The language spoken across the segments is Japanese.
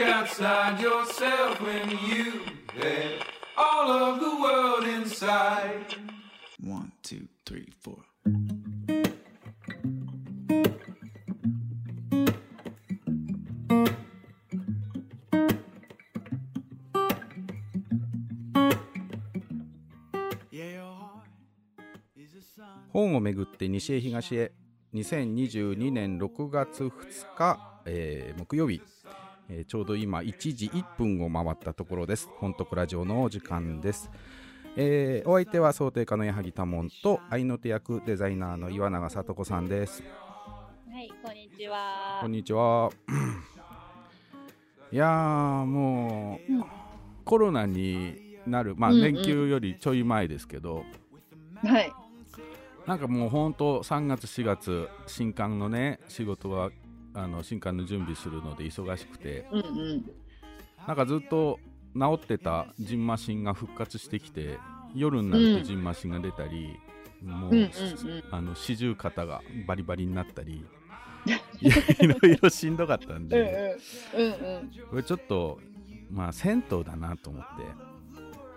Look outside yourself when you had all of the world inside? One, two, three, four. 本をめぐって西へ東へ2022年6月2日、えー木曜日、えーちょうど今1時1分を回ったところです本とラジオのお時間です、えーお相手は想定家の矢作多門と愛の手役デザイナーの岩永聡子さんですはい、こんにちは。こんにちは。いやーもう、うんコロナになる、まあうんうん連休よりちょい前ですけど、はい。なんかもう本当3月4月新刊のね仕事はあの新刊の準備するので忙しくてうんうん。なんかずっと治ってたジンマシンが復活してきて夜になるうんとジンマシンが出たり、もう、うんうんうんあの四十肩がバリバリになったり いろいろしんどかったんうんで。うん。うんこれちょっとまあ銭湯だなと思っ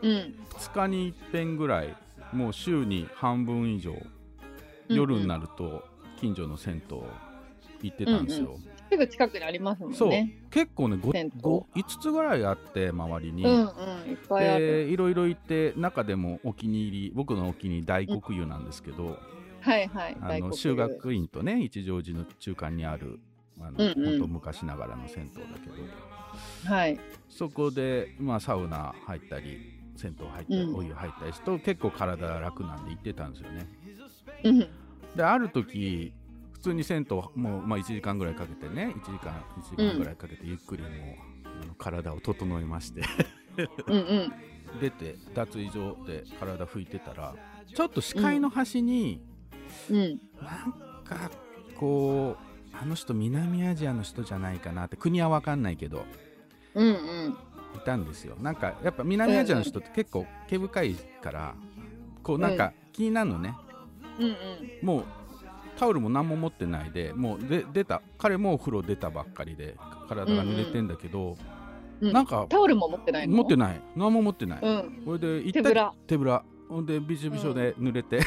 てうん。うん。2日に一遍ぐらいもう週に半分以上うん夜になると近所の銭湯行ってたんですよ、すぐ近くにありますもんね。そう結構ね 5, 銭湯5つぐらいあって周りに、うんうん。いっぱいあでる。いろいろ行って中でもお気に入り僕のお気に入り大黒湯なんですけど、はいはい。あの修学院とね一乗寺の中間にあるあの、うんうん昔ながらの銭湯だけどはい。そこで、まあ、サウナ入ったり銭湯入ったり、うんお湯入ったりすると結構体楽なんで行ってたんですよねうん。である時普通に銭湯もう、まあ、1時間ぐらいかけてね1時間1時間ぐらいかけてゆっくりもう、あの体を整えましてうんうん。出て脱衣所で体拭いてたらちょっと視界の端に、うん。なんかこうあの人南アジアの人じゃないかなって国は分かんないけどうんうん。いたんですよなんかやっぱ南アジアの人って結構毛深いからこうなんか気になるのね、うんうん。もうタオルも何も持ってないでもうで出た彼もお風呂出たばっかりで体が濡れてんだけど、うんなんかタオルも持ってないの？持ってない何も持ってない、うん。これで手ぶら。手ぶらほんでびしょびしょで濡れて、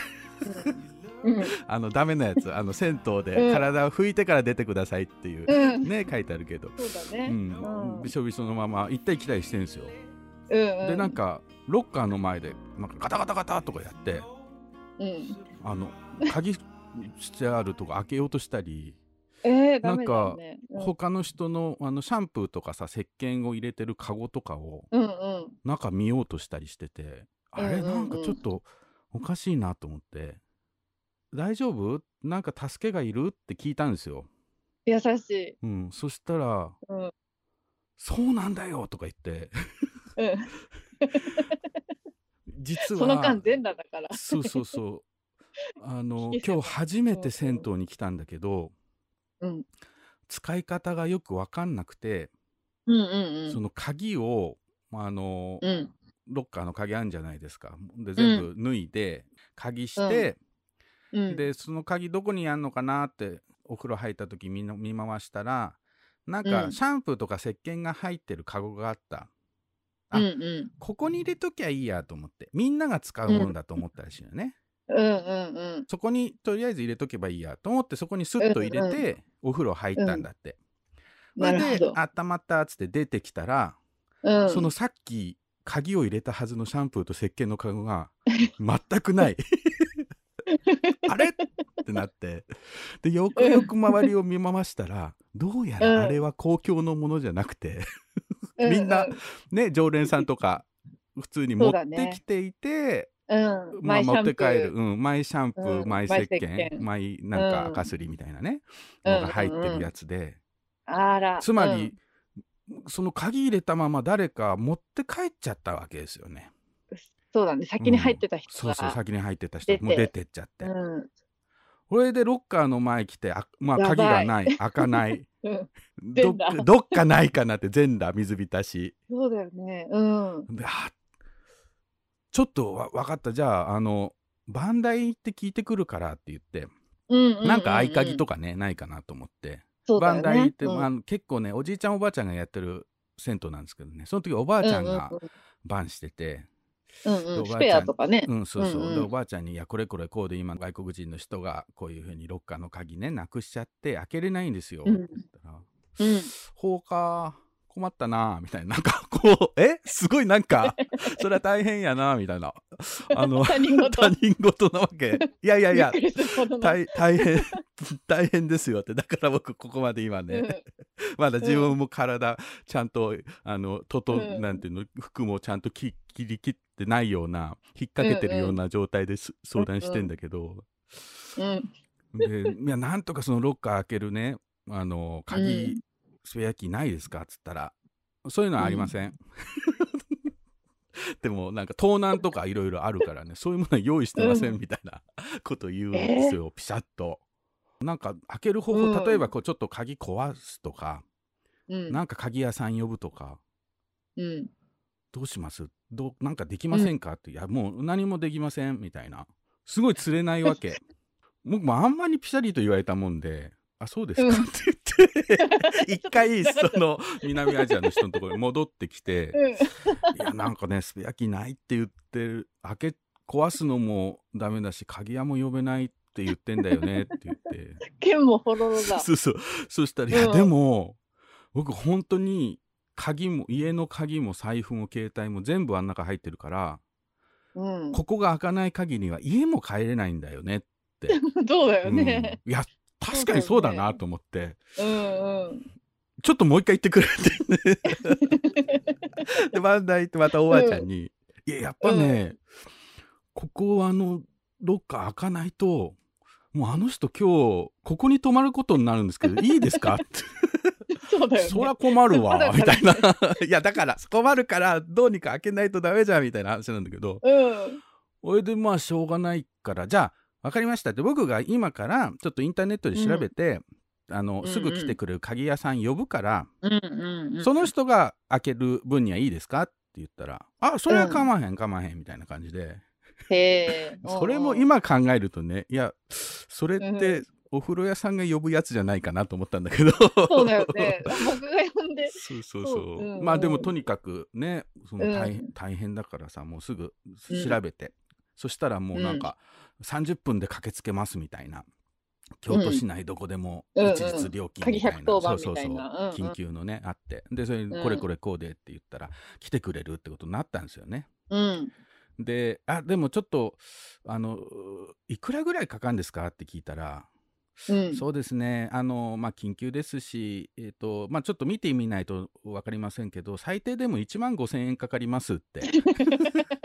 うん。あのダメなやつあの銭湯うでん体を拭いてから出てくださいっていう、うん。ね書いてあるけど、そうだね。うんうんびしょびしょのまま行ったり来たりしてるんですよ、うんうん。でなんかロッカーの前でなんかガタガタガタとかやってうん。あの鍵してあるとこ開けようとしたり、えー、ダメだね。うん他の人のあのシャンプーとかさ石鹸を入れてるカゴとかをうんうん。中見ようとしたりしててあれうんなんかちょっとおかしいなと思って「大丈夫？なんか助けがいる?」って聞いたんですよ、優しい。うん、そしたらうん。「そうなんだよ」とか言ってうん。実はその間全裸だから。そうそうそうあの今日初めて銭湯に来たんだけどうん。使い方がよく分かんなくて、うんうんその鍵をあの、うん。うん。ロッカーの鍵あるんじゃないですかで全部脱いで、鍵して、うん。でその鍵どこにあんのかなってお風呂入った時見の見回したらなんかうんシャンプーとか石鹸が入ってるカゴがあった、あうんうん。ここに入れときゃいいやと思ってみんなが使うものだと思ったらしいよね、うんうんうん。そこにとりあえず入れとけばいいやと思ってそこにスッと入れて、お風呂入ったんだって、なるほど。それで温まったっつって出てきたら、うん。そのさっき鍵を入れたはずのシャンプーと石鹸のカゴが 全くない。あれ？ってなって。でよくよく周りを見回したらどうやらあれは公共のものじゃなくて、うみんなね常連さんとか普通に持ってきていて、うん。まあ、マイシャンプ持って帰る、ー。うん、マイシャンプー、うんマイ石鹸鹸マイなんかうん赤すりみたいなね、うんのが入ってるやつで、あら。つまり、その鍵入れたまま誰か持って帰っちゃったわけですよね。うん、そうだね。先に入ってた人が。そうそう先に入ってた人もう出てっちゃって、うん。これでロッカーの前来てあまあ鍵がない開かない うん。どっかないかなって全裸水浸しそうだよね。うん。であちょっとわ分かった。じゃああの番台行って聞いてくるからって言って、うんうううなんか合鍵とかねないかなと思って。ね。バンダイ行って、うん。あの結構ねおじいちゃんおばあちゃんがやってる銭湯なんですけどね。その時おばあちゃんがバンしてて、うんスおばあちゃんペアとかね。うん、そうそう。うんうん。で、おばあちゃんに、いや、これこれこうで、今、外国人の人が、こういうふうにロッカーの鍵ね、なくしちゃって、開けれないんですよ。うん。って言ったら、うん。ほうか、困ったな、みたいな。なんか、こう、え？すごいなんか、それは大変やな、みたいな。あの、他人事。他人事なわけ。いやいやいや大大変、大変ですよって。だから僕、ここまで今ね、うん。まだ自分も体、ちゃんと、あの、とと、うん。なんていうの、服もちゃんとき切り切ってないような、引っ掛けてるような状態です、相談してんだけど、うん。で、いや、なんとかそのロッカー開けるね、あの、鍵、うんスペアキーないですか？っつったら、そういうのはありません。でも、なんか盗難とかいろいろあるからね、そういうものは用意してませんみたいなこと言うんですよ、ピシャッと。なんか開ける方法、うん例えばこうちょっと鍵壊すとか、うん。なんか鍵屋さん呼ぶとか、うん。どうしますどうなんかできませんか？って、いや、もう何もできませんみたいな。すごい釣れないわけ。僕もあんまりピシャリと言われたもんで、あ、そうですか、うんって言って、一回、その、南アジアの人のところに戻ってきて、うん。いや、なんかね、スペアキーないって言ってる、開け、壊すのもダメだし、鍵屋も呼べないって言ってんだよねって言って。剣もほろろだ。そうそう。そしたら、いや、うんでも、僕本当に、鍵も、家の鍵も財布も携帯も全部あん中入ってるから、うん。ここが開かない限りは家も帰れないんだよね。そうだよね。うんいや、確かにそうだなと思って、うんうん。ちょっともう一回言ってくれって。で、バンダイ行ってまたおばあちゃんに、いや、やっぱね、ここあの、ロッカー開かないと、もうあの人今日、ここに泊まることになるんですけど、いいですか？って。そうだよね。そりゃ困るわみたいな。いや、だから、困るから、どうにか開けないとダメじゃん、みたいな話なんだけど、うん。それでまあ、しょうがないから、じゃあ、わかりましたって、僕が今から、ちょっとインターネットで調べて、あの、うんすぐ来てくれる鍵屋さん呼ぶから、うんうんうん。その人が開ける分にはいいですか？って言ったら、あ、それは構わへん、構わへん、みたいな感じで。それも。今考えるとね、いや、それって、お風呂屋さんが呼ぶやつじゃないかなと思ったんだけど。そうだよね。僕が呼んで。そうそうそう。そううんうんまあでもとにかくね、その大,、うん大変だからさ、もうすぐうん調べて、そしたらもうなんか30分で駆けつけますみたいな。京都市内どこでもうん一律料金みたいな、鍵110番そうそう。そう、緊急のねあって。でそれうん。これこれこうでって言ったら、来てくれるってことになったんですよね。うん。であでもちょっとあのいくらぐらいかかるんですかって聞いたら、うん。そうですね、あのまあ、緊急ですし、えーとまあ、ちょっと見てみないと分かりませんけど、最低でも1万5000円かかりますって。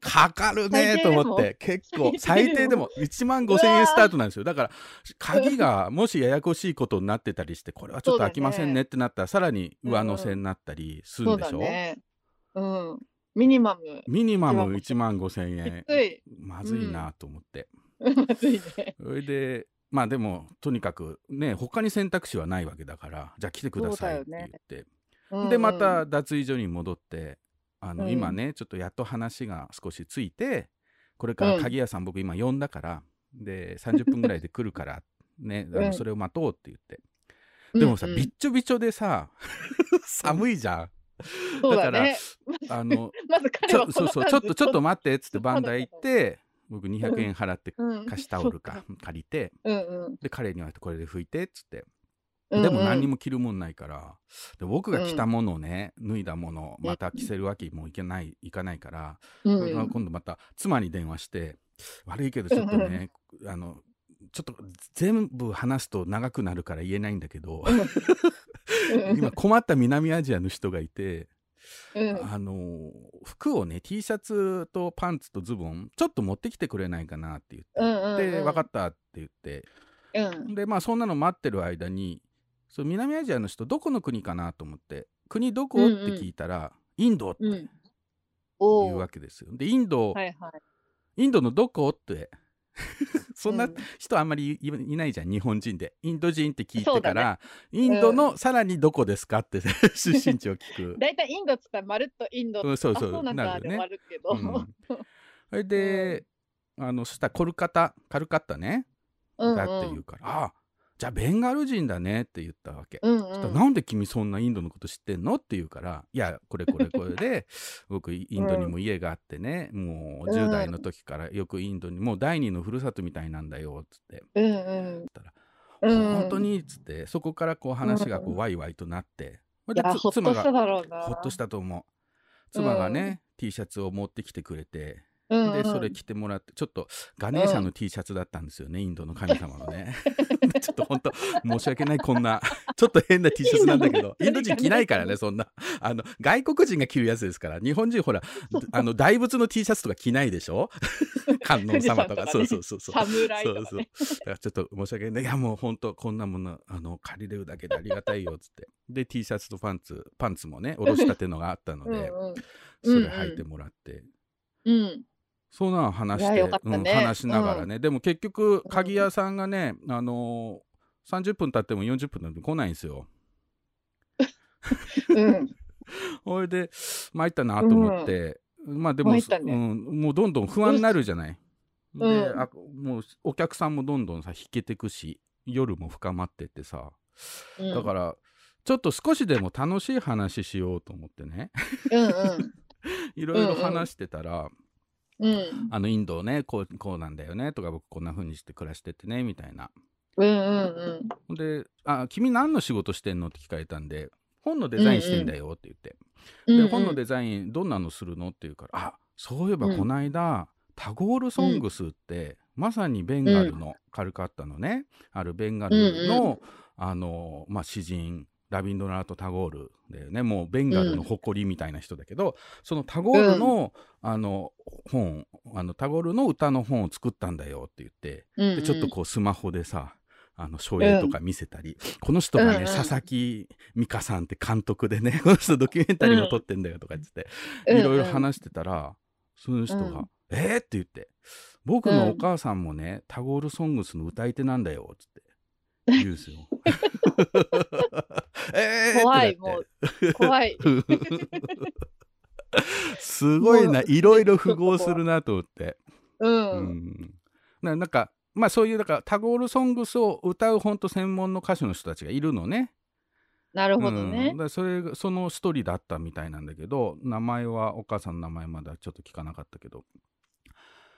かかるねと思って、結構、最低でも最低でも1万5000円スタートなんですよ。だから、鍵がもしややこしいことになってたりして、これはちょっと開きませんねってなったら、さらに上乗せになったりするんでしょ、だね。うん。ミニマム。ミニマム1万5000き円。まずいなと思って。まずいね。それで、まあでも、とにかくね、他に選択肢はないわけだから、じゃあ来てくださいって言って。うんうんで、また、脱衣所に戻って、あの、うん今ね、ちょっとやっと話が少しついて、これから鍵屋さん僕今呼んだから、で、30分ぐらいで来るから、ね、あうんのそれを待とうって言って。でもさ、うんうんびっちょびちょでさ、寒いじゃん。だね。あの、ちょそうそう、ちょっと、ちょっと待ってっつってバンダイ行って、僕200円払ってうん貸しタオルか借りて、うんうん。で、彼に言われてこれで拭いてっつって。でも何にも着るもんないから、で僕が着たものをね、脱いだものをまた着せるわけにもいけない、いかないから、今度また妻に電話して、悪いけどちょっとね、あの、ちょっと全部話すと長くなるから言えないんだけど、うん。今困った南アジアの人がいて、うん。あの、服をね、T シャツとパンツとズボン、ちょっと持ってきてくれないかなって言って、で、分かったって言って、うん。でまあそんなの待ってる間にそう南アジアの人どこの国かなと思って国どこ、うんうんって聞いたらインドってうん。言。うわけですよ。でインド、はいはい。インドのどこって そんなうん人あんまりいいないじゃん日本人でインド人って聞いてから、インドのさらにどこですかって 出身地を聞く。大体インドっつったらまるっとインド。うんそうそうあそうなんだで終わるけど。うんそれで、あのそしたらコルカタカルカッタねうんだって言うから、あじゃあベンガル人だねって言ったわけ。うんうん。なんで君そんなインドのこと知ってんの？って言うから、いや、これこれこれで、僕、インドにも家があってね、もううん10代の時からよくインドに、もう第二のふるさとみたいなんだよ、つって。うんうん。たらうん。本当に？っつって、そこからこう話がこううんワイワイとなって、妻がしただろうな。ほっとしたと思う。妻がね、T シャツを持ってきてくれて、うんうん。で、それ着てもらって、ちょっとガネーシャの T シャツだったんですよね、インドの神様のね。ちょっと本当、申し訳ない、こんな、ちょっと変な T シャツなんだけど、インド人着ないからね、そんな。あの、外国人が着るやつですから、日本人ほら、あの、大仏の T シャツとか着ないでしょ？観音様とか、そうそうそうそう。侍そうそう。だからちょっと申し訳ない。いや、もう本当、こんなもの、あの、借りれるだけでありがたいよ、つって。で、T シャツとパンツ、パンツもね、おろしたてのがあったので、うんうん。それ履いてもらって。うん。そんなの話して、ね。うん話しながらね、でも結局鍵屋さんがね、あのー、30分経っても40分経っても来ないんですよ。うん。それで参ったなと思って、まあでも、ね。うん、もうどんどん不安になるじゃない。で、うん。あもうお客さんもどんどんさ引けてくし夜も深まってってさ。うん。だからちょっと少しでも楽しい話しようと思ってね。うんうん。いろいろ話してたら、うん。あのインドねこうこうなんだよねとか僕こんな風にして暮らしててねみたいな。うんうんほん。であ「君何の仕事してんの?」って聞かれたんで「本のデザインしてんだよ」って言って、うん。で本のデザインどんなのするの？って言うから「あそういえばこの間、タゴールソングスって、まさにベンガルの、カルカッタのね。あるベンガルの、うんうあのまあ詩人ラビンドラート・タゴールだよね。もうベンガルの誇りみたいな人だけど、そのタゴールの,、あの本あのタゴールの歌の本を作ったんだよって言ってうんでちょっとこうスマホでさあの書影とか見せたり、この人がね、うんうん。佐々木美香さんって監督でね この人ドキュメンタリーも撮ってんだよとか言って、うん。いろいろ話してたらその人が「うん。えー?」って言って「僕のお母さんもね、タゴールソングスの歌い手なんだよ」っつって言うんですよ。えー怖い、もう、怖い。て すごいないろいろ符合するなと思って。う。うんんななんかまあそういうだからタゴールソングスを歌う本当専門の歌手の人たちがいるのね。なるほどうん、ねだ。からそれがその一人だったみたいなんだけど名前はお母さんの名前まだちょっと聞かなかったけど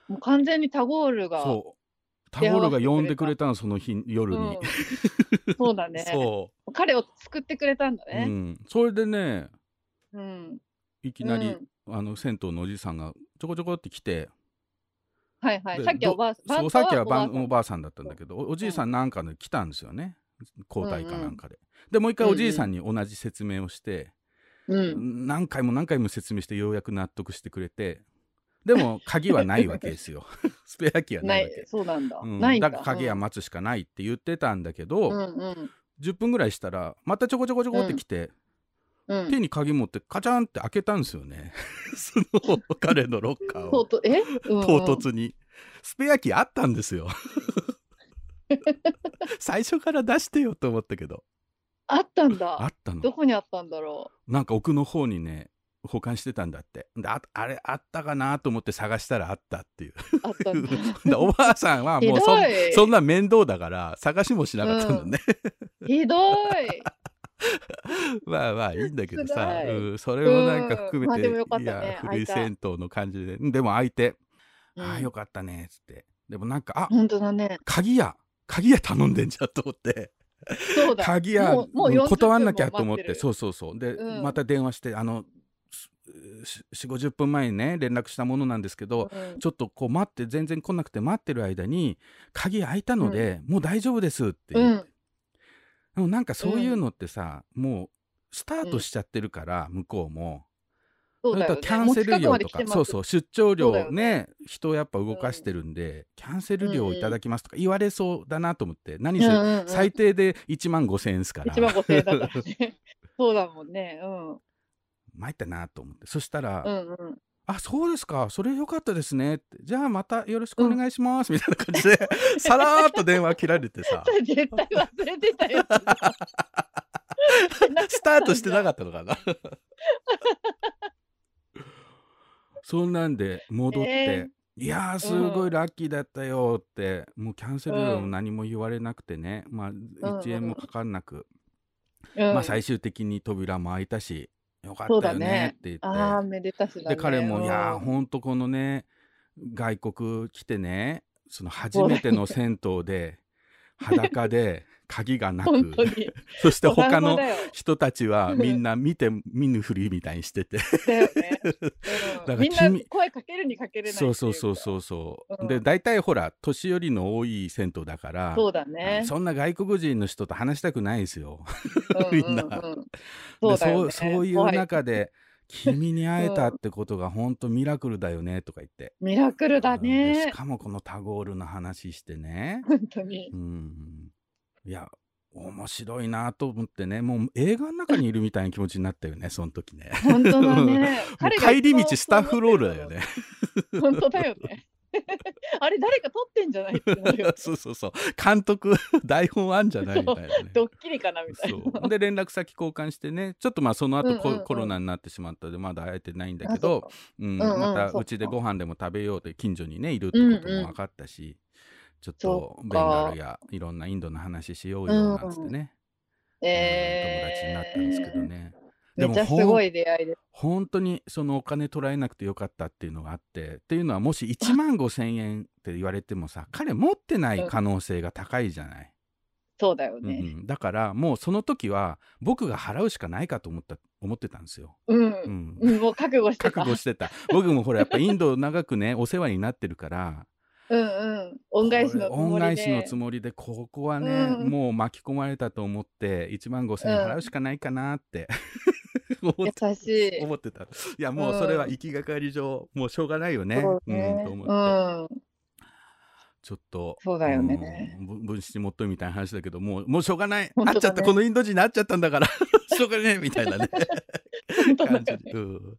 もう完全にタゴールが。そうタゴールが呼んでくれたのその日夜に、うん そうだね。そ彼を救ってくれたんだう、うね。ん、それでねうん。いきなり、うんあの銭湯のおじさんがちょこちょこって来てはいはい。でさっきはおばあさん。そうさっきはばんおおばあさんだったんだけどおおじいさんなんかで来たんですよね交代かなんかで、でもう一回おじいさんに同じ説明をして、うん。何回も何回も説明してようやく納得してくれてでも鍵はないわけですよ。スペアキーはなないいわけ、そうなんだ。うん。ないんだ。だから鍵は待つしかないって言ってたんだけど、うん。うん10分ぐらいしたらまたちょこちょこちょこって来て、うん。手に鍵持ってカチャンって開けたんですよね。その彼のロッカーを。唐突に。スペアキーあったんですよ。最初から出してよと思ったけど。あったんあだ。ったの。どこにあったんだろなんか奥の方にね保管してたんだって。でああれあったかなと思って探したらあったっていう。おばあさんはもうそんな面倒だから探しもしなかったのね、ひどい。まあまあいいんだけどさ、うん、それもなんか含めて、うん。まあねいや古い銭湯の感じで。でも開いて、うん。ああよかったねっつって。でもなんかあ本当だね。鍵屋鍵屋頼んでんじゃんと思って。そうだ。鍵屋もうもう40断んなきゃと思って。そうそうそう。で、うん。また電話してあの4 5 0分前にね連絡したものなんですけど、うん。ちょっとこう待って全然来なくて待ってる間に鍵開いたので、もう大丈夫ですって言って、でもなんかそういうのってさ、もうスタートしちゃってるから、向こうも。そ。れとキャンセル料とかそうそう出張料だね。よ人をやっぱ動かしてるんで、キャンセル料いただきますとか言われそうだなと思って何せ、うんうんうん。最低で1万5千円ですから。1万5000円だからね。そうだもんね。うん。参ったなと思って。そしたら、うんうん。あそうですか。それよかったですねってじゃあまたよろしくお願いします、みたいな感じで さらーっと電話切られてさ。絶対忘れてたよ。スタートしてなかったのかな。そんなんで戻って、えいやーすごいラッキーだったよって、もうキャンセル料も何も言われなくてね、まあ1円もかかんなく、うん。まあ最終的に扉も開いたしよかったよねって言って、ああ、めでたしだね。で彼も、いやーうんほんとこのね外国来てねその初めての銭湯で裸で鍵がなく。そして他の人たちはみんな見て見ぬふりみたいにしてて。だよね。うん。からみんな君声かけるにかけれないそううそうそうそうそう、うん。で大体ほら年寄りの多い銭湯だからそうだね。そんな外国人の人と話したくないですよ。うんうん みんな。うんでそうそういう怖中で「君に会えたってことが本当ミラクルだよね」とか言って、ミラクルだうんでしね。かもこのタゴールの話してね、本当に。う。ん、いや面白いなと思ってねもう映画の中にいるみたいな気持ちになったよねその時ね。本当だね。帰り道スタッフロールだよね。本当だよね。あれ誰か撮ってんじゃないってなるよね そうそうそう監督台本あんじゃないみたいなね。ドッキリかなみたいな。で連絡先交換してねちょっとまあその後コ,、コロナになってしまったのでまだ会えてないんだけあど、うんまたうちでご飯でも食べようって近所にねいるってことも分かったし、ちょっとベンガルやいろんなインドの話しようよなんつってね、うん友達になったんですけどね。でめっちゃすごい出会いです。本当にそのお金取られなくてよかったっていうのがあってっていうのはもし1万5千円って言われてもさ 彼持ってない可能性が高いじゃない。そうだようんね。うんだからもうその時は僕が払うしかないかと思った思ってたんですよ。うんう。んうんもう覚悟してた。覚悟してた僕もほらやっぱインド長くねお世話になってるからうんうん。恩返しのつもりで。返しのつもりで。ここはね、うん。もう巻き込まれたと思って1万5千円払うしかないかなって、思って優しい。思ってた。いやもうそれは行きがかり上もうしょうがないよね。そうね。うんと思って、うん。ちょっとそうだよね。うんぶ分子もっといみたいな話だけどもうもうしょうがない、ね。会っちゃった。このインド人に会っちゃったんだから。しょうがねえみたいなね。感じで、うん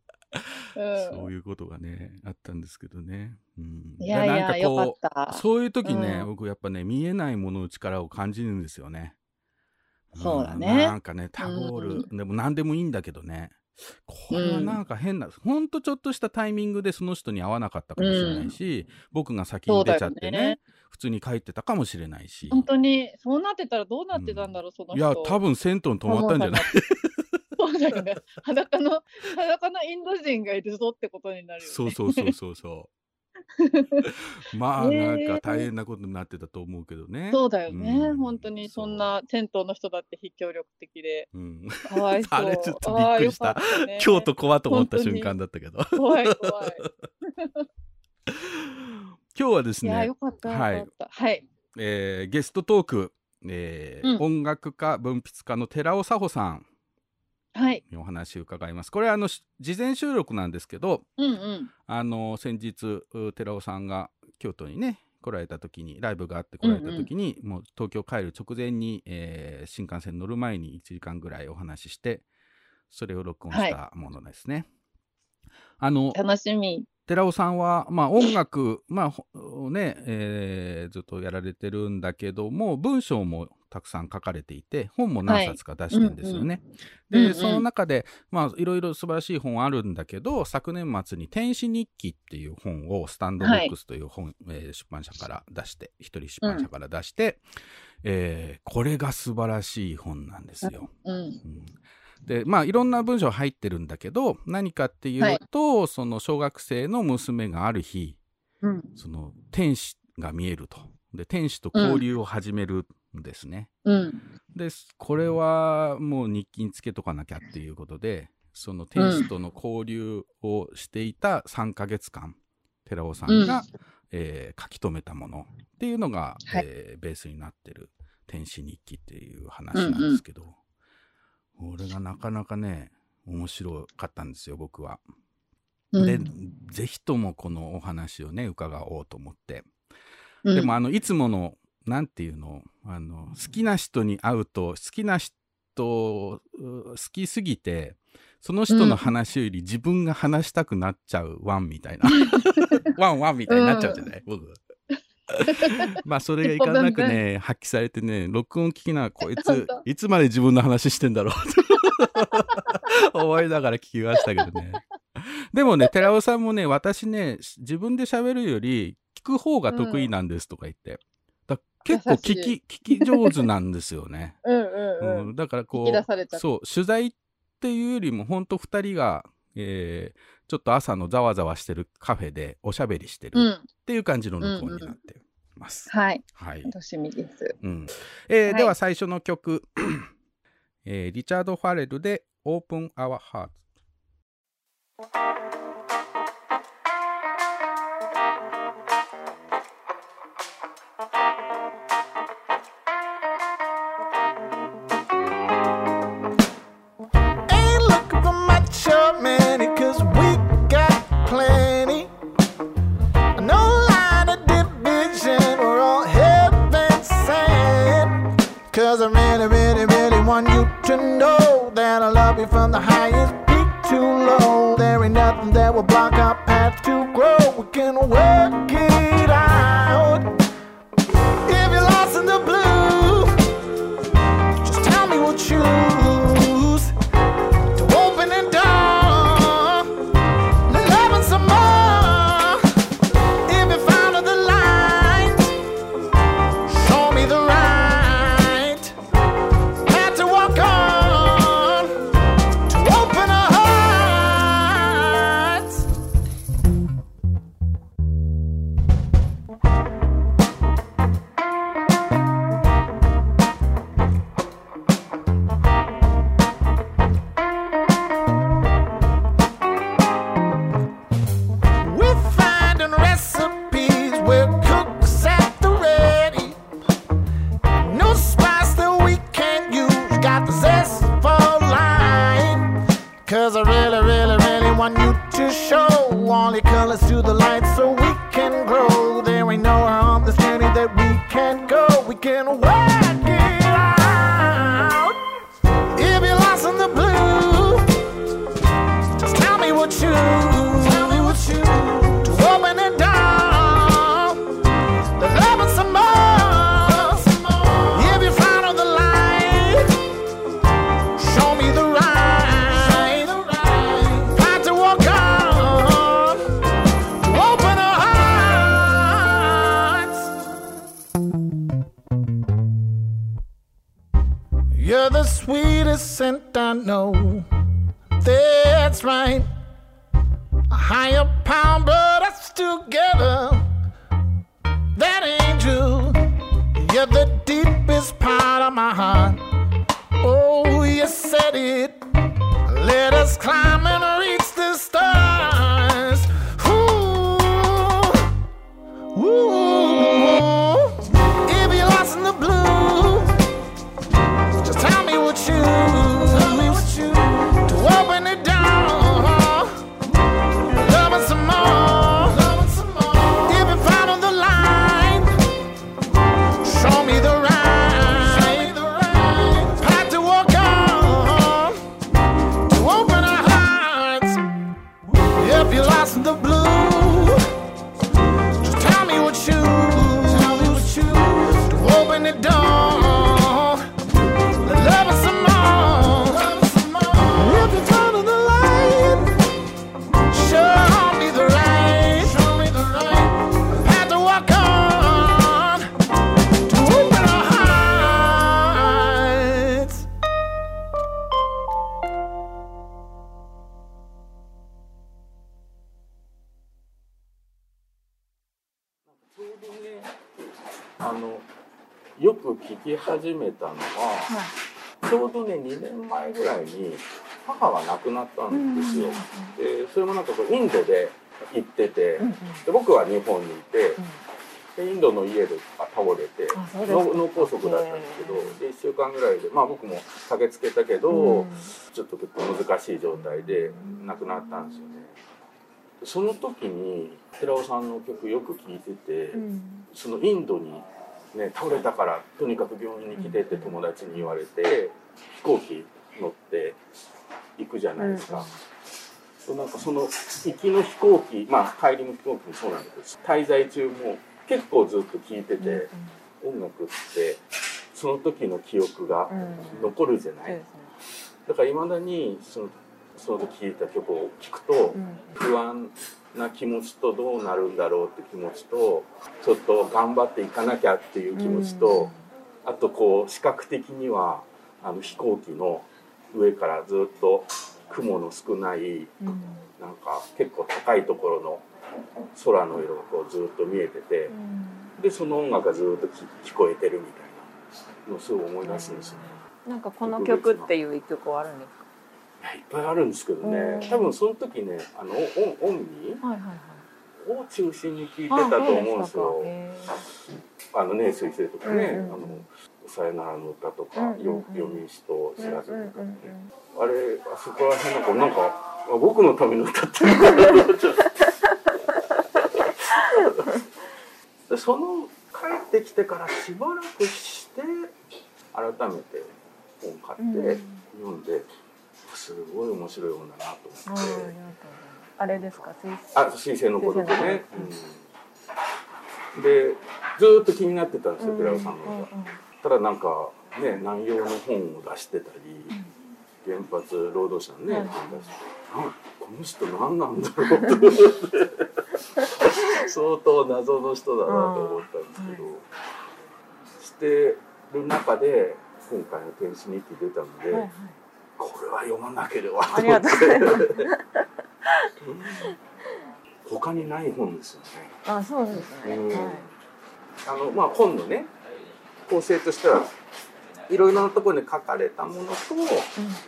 そういうことがねあったんですけどね、うん、いやいや、なんかよかこった。うそういう時ね、うん。僕やっぱね見えないものの力を感じるんですよね。そうだね。んなんかねタゴール、でも何でもいいんだけどね。これはなんか変な、ほんとちょっとしたタイミングでその人に会わなかったかもしれないし、僕が先に出ちゃってねね。普通に帰ってたかもしれないし。本当に、そうなってたらどうなってたんだろう、その人。いや多分銭湯に泊まったんじゃない？そうだよね。裸の、裸のインド人がいるぞってことになるよね。そうそうそうそうそう。まあなんか大変なことになってたと思うけどね。そうだよね、うん本当にそんな銭湯の人だって非協力的で、うん。かわいそう。あれちょっとびっくりした。たね。京都怖と思った瞬間だったけど。怖い怖い。今日はですいや、ねよかった、よはい。はい。えーゲストトーク、えーうん。音楽家文筆家の寺尾佐穂さんはい。にお話を伺いますこれあのし事前収録なんですけどうんうん。あの先日う寺尾さんが京都にね来られた時にライブがあって来られた時に、もう東京帰る直前に、えー新幹線乗る前に1時間ぐらいお話ししてそれを録音したものですね。あの楽しみ。寺尾さんは、まあ、音楽、まあほねえーずっとやられてるんだけども文章もたくさん書かれていて本も何冊か出してるんですよね。で、うんうんその中で、まあ、いろいろ素晴らしい本あるんだけど昨年末に「天使日記」っていう本をスタンドボックスという本、えー出版社から出して一人出版社から出して、えーこれが素晴らしい本なんですよ。うん。うんでまあいろんな文章入ってるんだけど何かっていうと、その小学生の娘がある日うん。その天使が見えると。で天使と交流を始めるんですね。うん。でこれはもう日記につけとかなきゃっていうことでその天使との交流をしていた3ヶ月間、寺尾さんが、えー書き留めたものっていうのが、はい。えーベースになってる「天使日記」っていう話なんですけど、これがなかなかね面白かったんですよ僕は。うん。でぜひともこのお話をね伺おうと思って。うん。でもあのいつものなんていうのあの好きな人に会うと好きな人好きすぎてその人の話より自分が話したくなっちゃうワンみたいな、ワンワンみたいになっちゃうじゃない、僕 まあそれがいかんなくね発揮されてね録音聞きながらこいつ本当いつまで自分の話してんだろうと 思いながら聞きましたけどねでもね、寺尾さんもね、私ね、自分で喋るより、聞く方が得意なんですとか言って。だ結構聞優き、聞き上手なんですよね。うんうんうん。うん、だからこう、そう、取材っていうよりも、ほんと二人が、えーちょっと朝のざわざわしてるカフェでおしゃべりしてるうん。っていう感じの録音になってます。はい。はい。楽しみです。うんえーはいでは最初の曲、えーリチャード・ファレルで Open Our Heart。Ain't from the highest peak to low. There ain't nothing that will block our path to grow. We can work it 母が亡くなったんですよ。で、それもなんかこうインドで行ってて、で僕は日本にいて、でインドの家で倒れて脳梗塞だったんですけどで1週間ぐらいでまあ僕も駆けつけたけど、ちょっと結構難しい状態で亡くなったんですよね。その時に寺尾さんの曲よく聴いてて、そのインドに、ね、倒れたからとにかく病院に来てって友達に言われて飛行機乗って行くじゃないですか。そうなんかその行きの飛行機まあ帰りの飛行機もそうなんだけど滞在中も結構ずっと聴いてて、音楽ってその時の記憶が残るじゃない、だからいまだにそのその時聴いた曲を聴くとうん。不安な気持ちとどうなるんだろうって気持ちとちょっと頑張っていかなきゃっていう気持ちと、あとこう視覚的にはあの飛行機の上からずっと雲の少ないうん。なんか結構高いところの空の色がこうずっと見えててでその音楽がずっとき聞こえてるみたいなのをすごい思い出すんですよ。ね。なんかこの曲っていう一曲はあるんですか？いやいっぱいあるんですけどねうん。多分その時ねあのオンオンにはいはいはい。を中心に聞いてたと思うんですよ。へあのね水星とかね、うんうんうん。あのさよならの歌とか、よ読みしと知らずとかね、うんあれあそこら辺の子なんかあ僕のための歌ってるのかなっちゃその帰ってきてからしばらくして改めて本買うんって読んで、すごい面白い本だなと思って、あれですか？水あ水星の子とかね。うん。でずーっと気になってたんですようん。寺尾さんのただなんかね南洋の本を出してたり、原発労働者のね、はい本出してこの人何なんだろうと思って相当謎の人だなと思ったんですけど、してる中で今回の「天使日記」出たので、はいはい。これは読まなければとうございます。他にない本ですよね。あそうですね。うん。はいあのまあ本のね構成としてはいろいろなところに書かれたものと、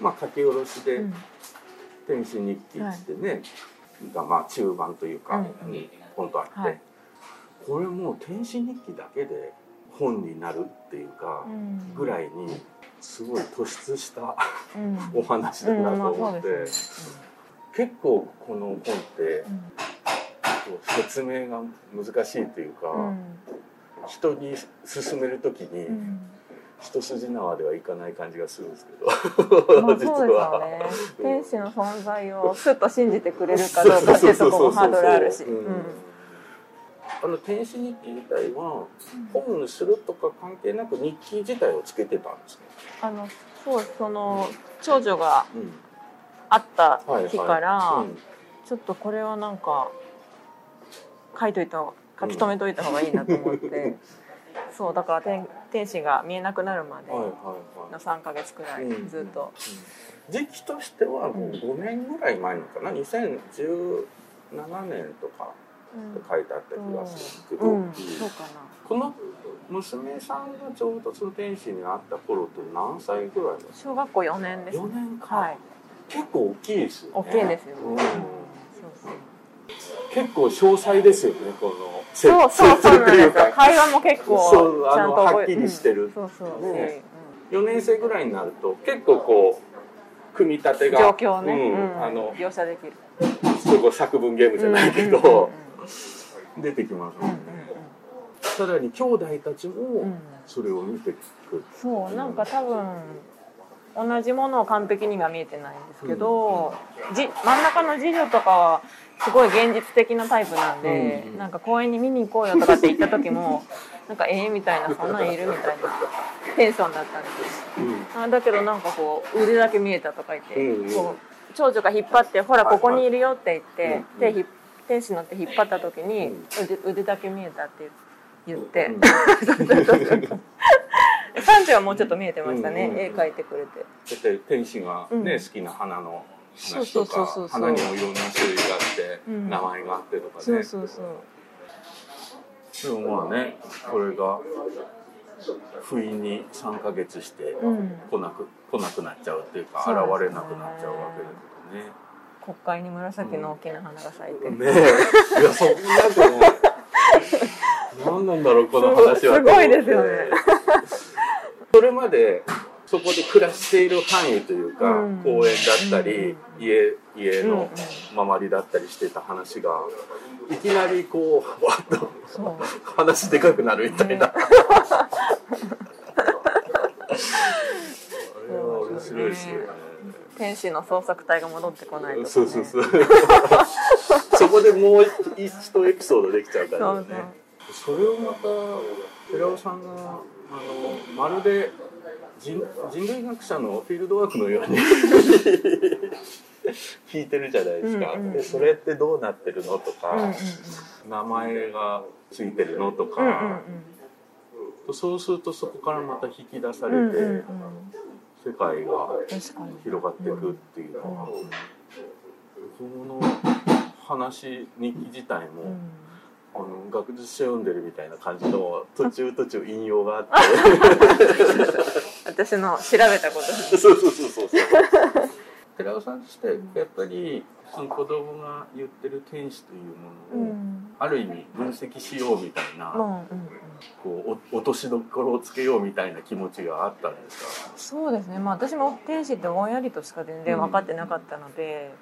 まあ書き下ろしでうん「天使日記」ってね、がまあ中盤というか、本とあって、はい。これもう天使日記だけで本になるっていうかうん。ぐらいにすごい突出したうん。お話だなと思って、結構この本って説明が難しいというか、うん人に勧める時に、うん。一筋縄ではいかない感じがするんですけど。まあ そうですよね。天使の存在をすっと信じてくれるかどうかっていうところもハードルあるし。うん。あの天使日記自体は本にするとか関係なく日記自体をつけてたんですね。あのそうその長女がうん。会った日からうん。ちょっとこれはなんか書いといた書き留めといた方がいいなと思って、そうだから天天使が見えなくなるまでのはい3ヶ月くらいうん。ずっと、時期としてはうん5年ぐらい前のかな？2017年とか書いてあった気がするけど、この娘さんがちょうどその天使に会った頃って何歳ぐらいですか小学校4年です4年か、はい結構大きいですよね大きいですよ、うんそうそう結構詳細ですよねこのそうそうそう 会話も結構ちゃんとはっきりしてる。うんそうそう、ね。4年生ぐらいになると結構こう組み立てうんが状況をね、うんうん。あの描写できる。そこ作文ゲームじゃないけど、出てきますもんね、さらに兄弟たちもうん。それを見てくる、そうなんか多分同じものを完璧には見えてないんですけど、じ真ん中の次女とかはすごい現実的なタイプなんで、うん。うんなんか公園に見に行こうよとかって言った時も なんかええみたいなそんなんいるみたいなテンションだったんですよ。うん。あだけどなんかこう腕だけ見えたとか言って、うんうん。こう長女が引っ張って「ほらここにいるよ」って言って、はいはい。手ひ天使の手引っ張った時に、うん。腕腕だけ見えたって言って、うん。三女はもうちょっと見えてましたね、うんうん絵描いてくれて。天使がね、うん。好きな花の話とそうそうそうそうか花にもいろんな種類があって、うん。名前があってとかね。そうそうそう。でもまあねこれが不意に3ヶ月してうん。来なく来なくなっちゃうっていうかそう現れなくなっちゃうわけだけどね。国会に紫の大きな花が咲いて、ねえ。いやそんなでも何なんだろうこの話はすごすごいですよね。それまでそこで暮らしている範囲というか、うん。公園だったり、うん。家家うん。の周りだったりしてた話がいきなりこうわ話でかくなるみたいな、ねあれは面白いですよね。天使の捜索隊が戻ってこないとか、ね、そうそうそう。そこでもう一エピソードできちゃうからね。それをまた寺尾さんがあのまるで人人類学者のフィールドワークのように。聞いてるじゃないですか、うんうんでそれってどうなってるのとか、うんうん名前がついてるのとか、うんうんそうするとそこからまた引き出されて、うんうんうん。うん世界が広がっていくっていうのは、この話日記自体も、うんあの学術書読んでるみたいな感じの途中途中引用があって。私の調べたことそうそうそうそう寺尾さんとしてやっぱりその子供が言ってる天使というものを、ある意味分析しようみたいな、こうお落としどころをつけようみたいな気持ちがあったんですか？そうですね。まあ私も天使ってぼんやりとしか全然分かってなかったので、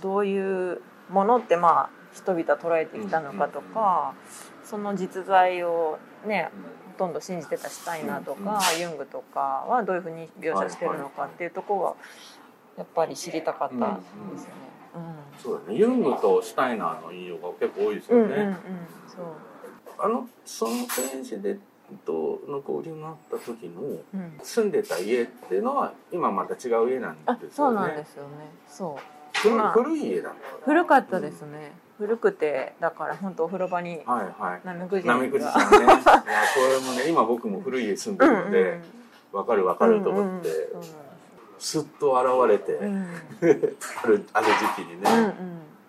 どういうものってまあ人々は捉えてきたのかとか、その実在をねほとんど信じてたシュタイナーとか、ユングとかはどういうふうに描写してるのかっていうところはやっぱり知りたかったんですよね。そうだね。ユングとシュタイナーの引用が結構多いですよね、うんうんうんうん。そう。あのその天使でとの交流があった時のうん。住んでた家っていうのは今また違う家なんあですよそうなんねですよね。そう。古い家だっ古かったですね、古くてだから本当お風呂場にたはいはい。ナメクジ。なめくじさんね。いやこれもね今僕も古い家住んでるのでわかるわかると思ってうんうんスッと現れてうんあるある時期にうんうん。ね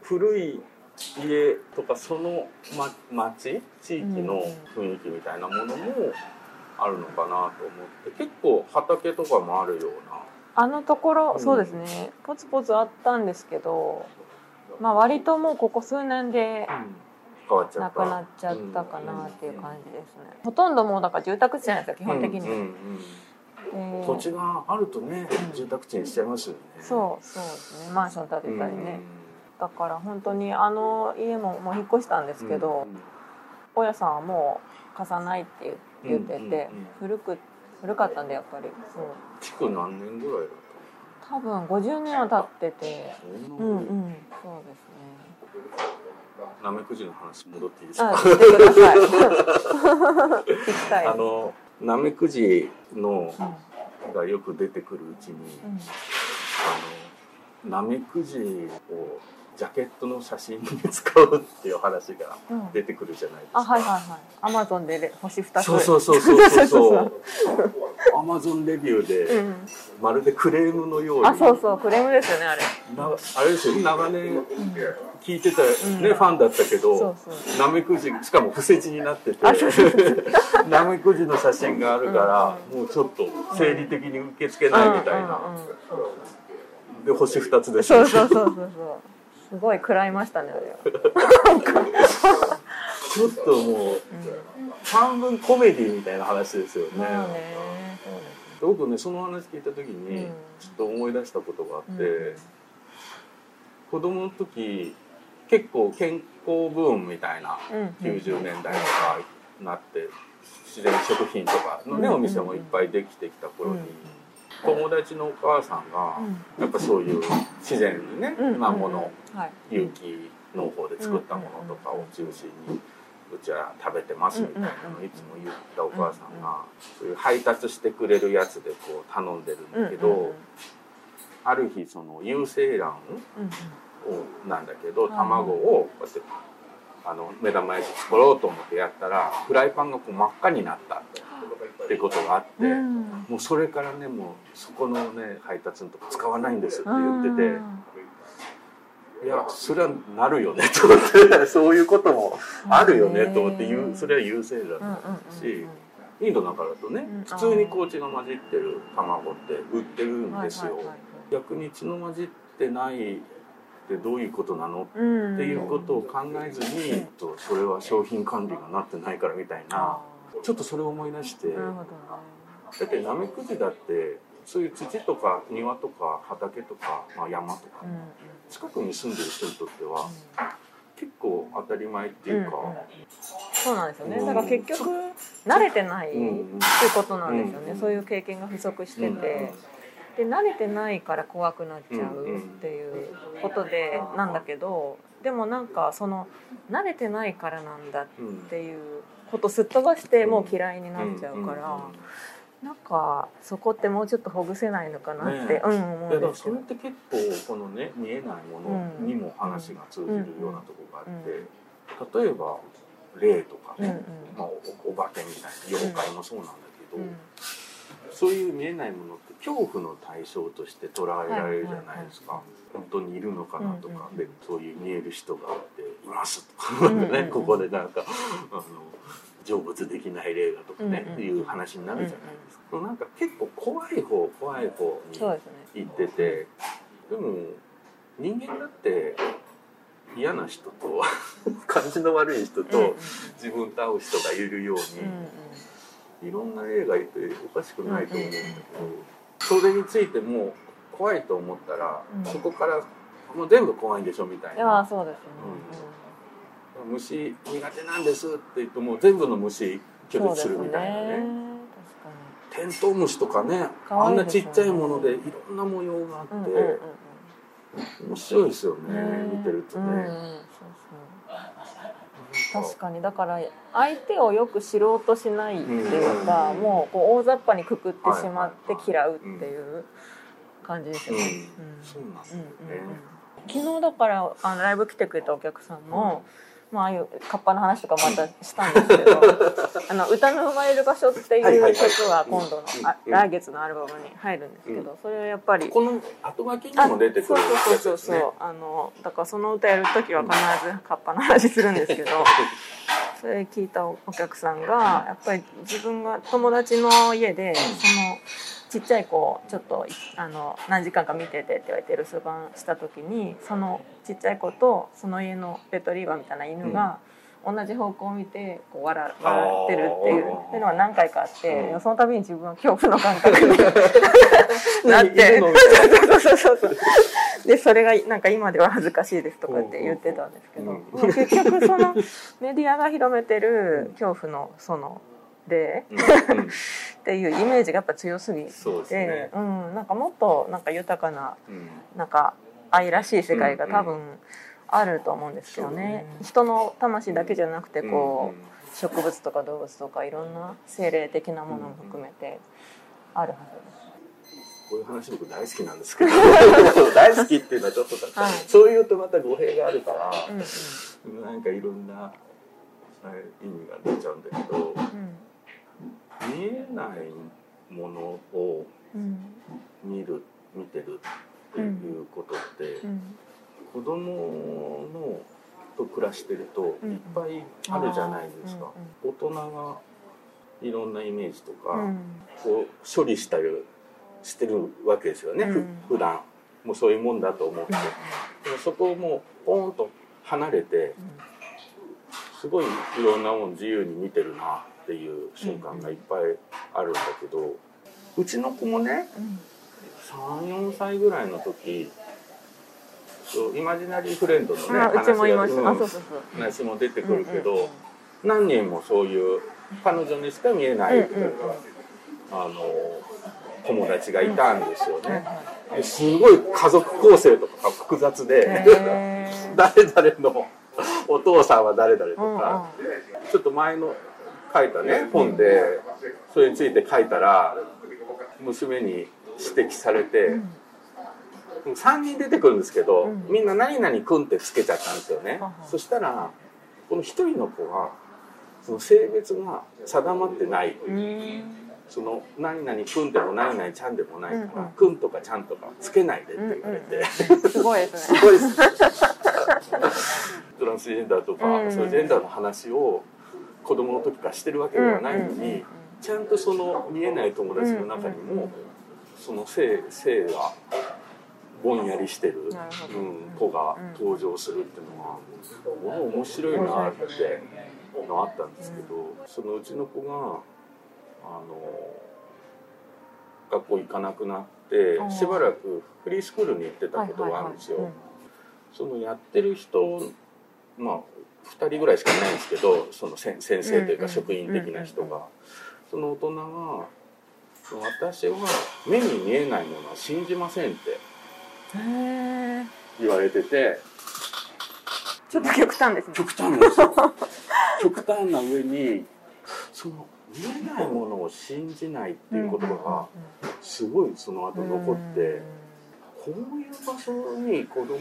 古い家とかその、ま、町地域の雰囲気みたいなものもあるのかなと思って結構畑とかもあるような。あのところ、うん。そうですね。ポツポツあったんですけどまあ割ともうここ数年でなくなっちゃったかなっていう感じですね。ほとんどもうだから住宅地じゃないですか基本的に、うんうん。うんで土地があるとね住宅地にしちゃいますよね。そうそうですね。マンション建てたりね、だから本当にあの家ももう引っ越したんですけど、大家さんはもう貸さないって言ってて、古く古かったんでやっぱり。そう。築何年ぐらい多分50年は経ってて。うんうん。そうですね。なめくじの話戻っていいですか？あ言ってください。聞きたい。あのなめくじのうんがよく出てくるうちに、うん。あのなめくじをジャケットの写真に使うっていう話がうん。出てくるじゃないですか。あはいはいはい。アマゾンでレ星2つ。そうそうそうそうそう。アマゾンレビューで、うん。まるでクレームのように。あそうそう。クレームですよねあれ。なあれですよ長年聞いてた、ねうん。ファンだったけど、そうそう。なめくじしかも伏せ字になってて。なめくじの写真があるから、もうちょっと生理的に受け付けないみたいな、うんうんうんで星2つでしょ。そうそうそうそうそうすごい食らいましたねあれは、ちょっともう半分コメディみたいな話ですよね、僕ねその話聞いた時にうん。ちょっと思い出したことがあって、うん。子供の時結構健康ブームみたいなうん90年代とかになって自然食品とかのねうんお店もいっぱいできてきた頃にうん友達のお母さんがうん。やっぱそういう自然にねうん。なものはい。有機農法で作ったものとかを中心にうちは食べてますみたいなのをいつも言ったお母さんがそういう配達してくれるやつでこう頼んでるんだけどある日その有精卵うんをなんだけどはい。卵をこうやってあの目玉焼き作ろうと思ってやったらフライパンがこう真っ赤になったってことがあってうん。もうそれからねもうそこのね配達のとこ使わないんですって言ってて。いやそれはなるよねと思って。そういうこともあるよねと思ってそれは優勢だうんうんしインドなんかだとねうん。普通に麹が混じってる卵って売ってるんですよ。逆に血の混じってないってどういうことなの？っうん。ていうことを考えずにとそれは商品管理がなってないからみたいなあちょっとそれを思い出して。ーなるほどね。だってナメクジだってそういう土とか庭とか畑とか、まあ、山とかうんうん。近くに住んでる人にとっては結構当たり前っていうか、うんうんそうなんですよね。うん。だから結局慣れてないってうんいうことなんですよね、うんそういう経験が不足してて、で慣れてないから怖くなっちゃうっていうことでなんだけどでもなんかその慣れてないからなんだっうんていうことすっ飛ばしてもう嫌いになっちゃうから、なんかそこってもうちょっとほぐせないのかなって、ねうん思うん。ですよそれって結構このね見えないものにも話が通じるようなところがあって、例えば霊とかうんうん。ね、まあ、おお化けみたいな妖怪もそうなんだけど、うん。そういう見えないものって恐怖の対象として捉えられるじゃないですか、本当にいるのかなとか、うんうんでそういう見える人があっていますとか、うんうん。ねここでなんかあの成仏できない霊だとかね、うんうん。いう話になるじゃないですか、なんか結構怖い方怖い方にそうですね。行っててでも人間だって嫌な人と 感じの悪い人と、うんうん自分と会う人がいるように、いろんな例がいておかしくないと思うんだけど、それについても怖いと思ったら、うん。そこからもう全部怖いんでしょみたいな。そうですね、虫苦手なんですって言っても全部の虫拒絶するみたいなね。確テントウムシとかねあんなちっちゃいものでいろんな模様があって、うんうんうん面白いですよねね見てるとね。うんうんそうそう。確かに。だから相手をよく知ろうとしないっていうか、うん。もうこう大雑把にくくってしまって嫌うっていう感じですよね。うん。うん。そうなんだようんうんうん。ね。昨日だからあのライブ来てくれたお客さんも、まあ、ああいうカッパの話とかまたしたんですけど あの歌の生まれる場所ってはいうはい。曲は今度のあうん来月のアルバムに入るんですけどそれはやっぱりこの後書きにも出てくるやそうそうそうそう、つですね。あのだからその歌やる時は必ずカッパの話するんですけど それ聞いたお客さんがやっぱり自分が友達の家でそのちっちゃい子をちょっとあの何時間か見ててって言われて留守番した時にそのちっちゃい子とその家のレトリーバーみたいな犬が同じ方向を見てこう笑笑ってるっていうっていうのは何回かあって、うん。その度に自分は恐怖の感覚に なっいてでそれがなんか今では恥ずかしいですとかって言ってたんですけど、結局そのメディアが広めてる恐怖のその例うん。うん。っていうイメージがやっぱ強すぎてそうね。うん、なんかもっとなんか豊かなうん。なんか愛らしい世界が多分あると思うんですよね。人の魂だけじゃなくてこう、うん植物とか動物とかいろんな生霊的なものも含めてあるはずです。こういう話僕大好きなんですけど。大好きっていうのはちょっとだはい。そういうとまた語弊があるから、うんうん。なんかいろんな意味が出ちゃうんだけど見えないものをうん見る見てるっていうことって、うん。子供のと暮らしてるとうん。いっぱいあるじゃないですか、大人がいろんなイメージとか、うん。こう処理したりしてるわけですよね、ふうん。普段。もうそういうもんだと思って、でもそこをもうポーンと離れてすごいいろんなもん自由に見てるなっていう瞬間がいっぱいあるんだけどうちの子もねうん34歳ぐらいの時そうイマジナリーフレンドのねまあそうそうそう。話も出てくるけど、うんうん。うん何人もそういう彼女にしか見えない、うんうん。うんあの友達がいたんですよはいね。はですごい家族構成とかが複雑いで、誰々のお父さんは誰々とうんうん。か、ちょっと前の書いたね本で。それについて書いたら娘に指摘されて、3人出てくるんですけど、うん。みんな何々くんってつけちゃったんですよね、そしたらこの一人の子はその性別が定まってない、うん。その何々くんでも何々ちゃんでもないから、うんうん。くんとかちゃんとかつけないでって言われて、すごい。ですねすごいです トランスジェンダーとか、うん。そういうジェンダーの話を子供の時からしてるわけではないのに、ちゃんとその見えない友達の中にも、その性性がぼんやりしてる、うん、子が登場するっていうのは、もの面白いなってのあったんですけど、そのうちの子があの学校行かなくなってしばらくフリースクールに行ってたことがあるんですよ。そのやってる人まあ2人ぐらいしかいないんですけどその先先生というか職員的な人が。その大人が「私は目に見えないものは信じません」って言われてて。ちょっと極端ですね。極端ですよ。極端な上にその見えないものを信じないっていう言葉がすごいその後残って、こういう場所に子供を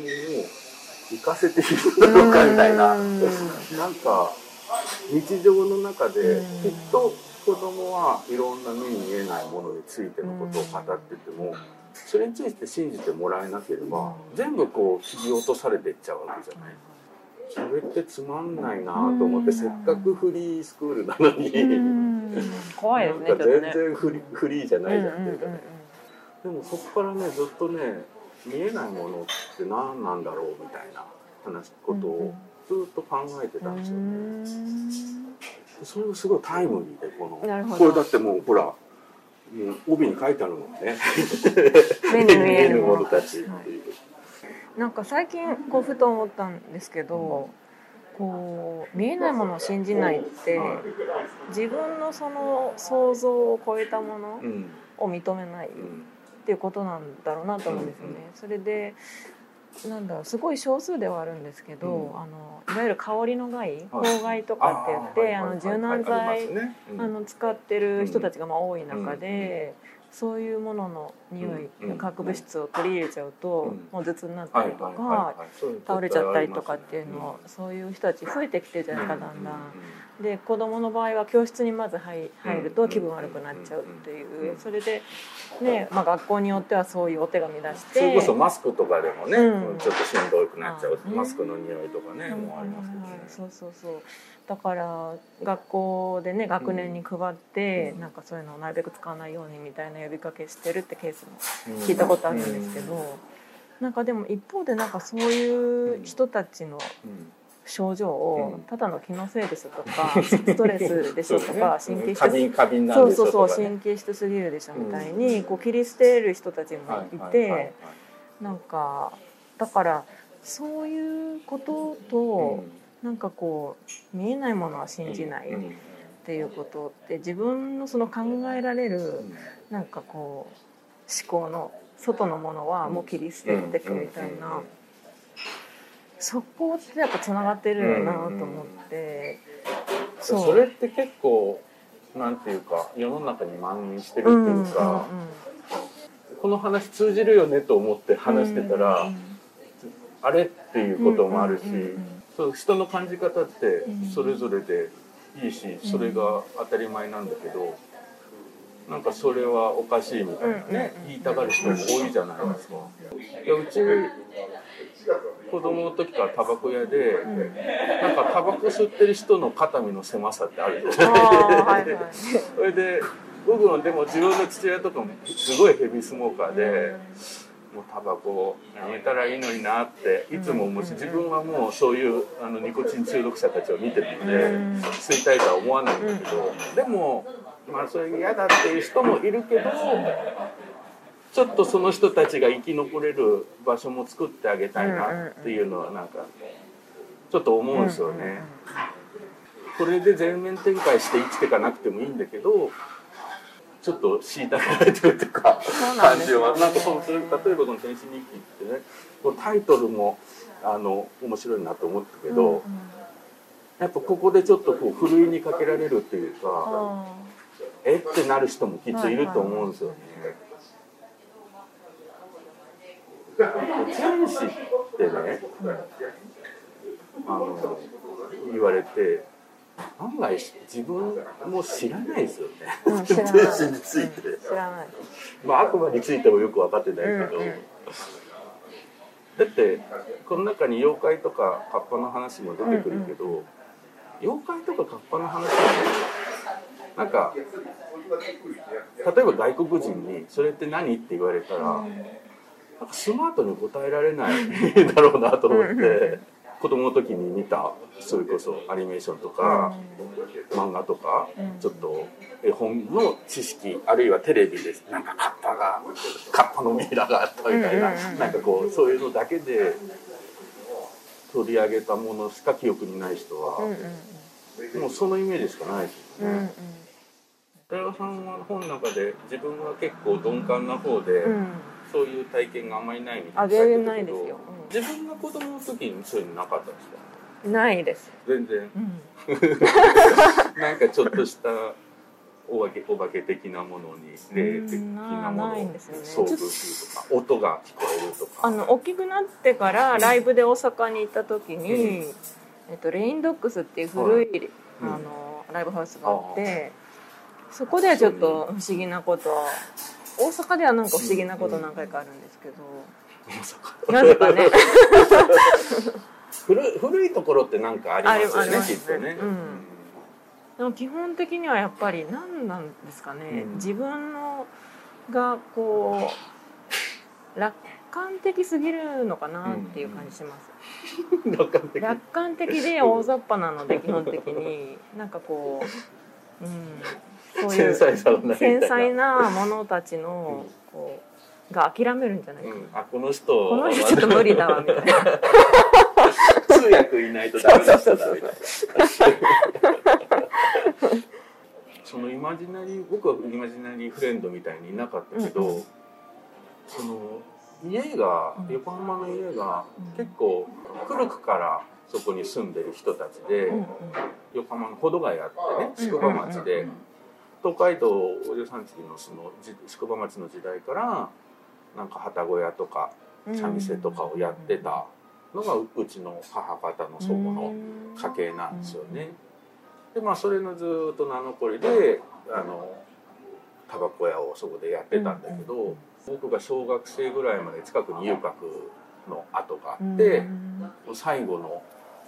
行かせているのかみたいな、うん。なんか日常の中でうん。きっと子供はいろんな目に見えないものについてのことを語っててもそれについて信じてもらえなければ全部こう切り落とされていっちゃうわけじゃない。それってつまんないなと思ってせっかくフリースクールなのに。うん。怖いですねなんか全然フリフリーじゃないじゃんっていうかね。でもそこからねずっとね見えないものって何なんだろうみたいな話ことをずっと考えてたんですよね。それがすごいタイムリーでこのこれだってもうほら帯に書いてあるもんね 目に見えるものたち。っていう。なんか最近こうふと思ったんですけどこう見えないものを信じないって自分のその想像を超えたものうん。を認めない。っうんていうことなんだろうなと思うんですよね。それでなんだろうすごい少数ではあるんですけど、うん。あのいわゆる香りの害はい。芳害とかって言ってあの柔軟剤あの使ってる人たちがまあ多い中で、そういうものの匂い、うん化学物質を取り入れちゃうと、うん。もう頭痛になったりとか、倒れちゃったりとかっていうのを、うん。そういう人たち増えてきてるじゃないかだんだん。うで子供の場合は教室にまず入入るうんと気分悪くなっちゃうっていう、うんそれで、ねまあ、学校によってはそういうお手紙出して。それこそマスクとかでもね、うん。ちょっとしんどくなっちゃう、あね。マスクの匂いとかね、うん。もうありますけどね。そうそうそう。だから学校でね学年に配って、うん。なんかそういうのをなるべく使わないようにみたいな呼びかけしてるってケースも聞いたことあるんですけど、なんかでも一方でなんかそういう人たちのうん症状をうん。ただの気のせいですとか ストレスでしょとか神経質そうそうそう神経質すぎるでしょみたいにこう切り捨てる人たちもいてなんかだからそういうこととなんかこう見えないものは信じないっうん。ていうことって自分のその考えられるなんかこう思考の外のものはもう切り捨てていくみたいなそこってやっぱつながってるよなと思って。それって結構なんていうか世の中に蔓延してるっていうか、この話通じるよねと思って話してたら、あれっていうこともあるし、そう人の感じ方ってうん。それぞれでいいし、それが当たり前なんだけどなんかそれはおかしいみたいなね、うん言いたがる人も多いじゃないですか。いやうち子供の時からタバコ屋で、なんかタバコ吸ってる人の肩身の狭さってあるじゃない。ああはいはい。それで僕のでも自分の父親とかもすごいヘビースモーカーで、もうタバコやめたらいいのになっていつも思うし自分はもうそういうあのニコチン中毒者たちを見てるのでうん。吸いたいとは思わないんだけどでもまあそれ嫌だっていう人もいるけどちょっとその人たちが生き残れる場所も作ってあげたいなっていうのはなんかちょっと思うんですよね。これで全面展開して生きていかなくてもいいんだけどちょっと虐げられてるっていうか感じはなんかそう例えばこの「天使日記」ってねこうタイトルもあの面白いなと思ったけど、やっぱここでちょっとこうふるいにかけられるっていうかあえ？ってなる人もきっといると思うんですよね。天使ってね、あの言われて案外自分も知らないですよね、うん知らない。天使について、ー知らないまあ悪魔についてもよく分かってないけど、うんうん。だってこの中に妖怪とかカッパの話も出てくるけど、妖怪とかカッパの話もなんか例えば外国人に「それって何?」って言われたら、なんかスマートに答えられない だろうなと思って子供の時に見たそれこそアニメーションとか、漫画とか、ちょっと絵本の知識あるいはテレビでなんかカッパがカッパのミイラがあったみたいな、なんかこうそういうのだけで取り上げたものしか記憶にない人は、うんうんもうそのイメージしかないですよね。うんうん。大和さんは本の中で自分は結構鈍感な方で、うんそういう体験があんまりないみたあいな。全然ないですよ、自分が子供の時にそういうのなかったんですか？うんないです、全然。うん、なんかちょっとしたお化けお化け的なものに霊的なものないんですよね。遭遇するとか音が聞こえるとか。あの大きくなってからライブで大阪に行った時に、えっと、レインドックスっていう古い、うん。あのライブハウスがあってそこではちょっと不思議なこと大阪ではなんか不思議なこと何回かあるんですけど、なぜかね。古い古いところってなんかありますよねね。きっとね、うん。でも基本的にはやっぱり何なんですかね、うん。自分のがこう楽観的すぎるのかなっていう感じします、楽観的。楽観的で大雑把なので基本的に。なんかこう、うん、そういう繊細な者たちのこうが諦めるんじゃないか。な、うん、あこの人この人ちょっと無理だわみたいな。通訳いないとダメだっただみたいな。そのイマジナリー僕はイマジナリーフレンドみたいにいなかったけど、うん。うんその家がうん。横浜の家がうん。結構古くからそこに住んでる人たちで、横浜の保土ヶ谷ってねうん宿場町で、うん東海道お嬢さん地のそのじ宿場町の時代からなんか旗小屋とかうん。三味線とかをやってたのがううちの母方の祖母の家系なんですよね。でまあそれのずーっと名残りであのタバコ屋をそこでやってたんだけど、僕が小学生ぐらいまで近くに遊郭の跡があって、最後の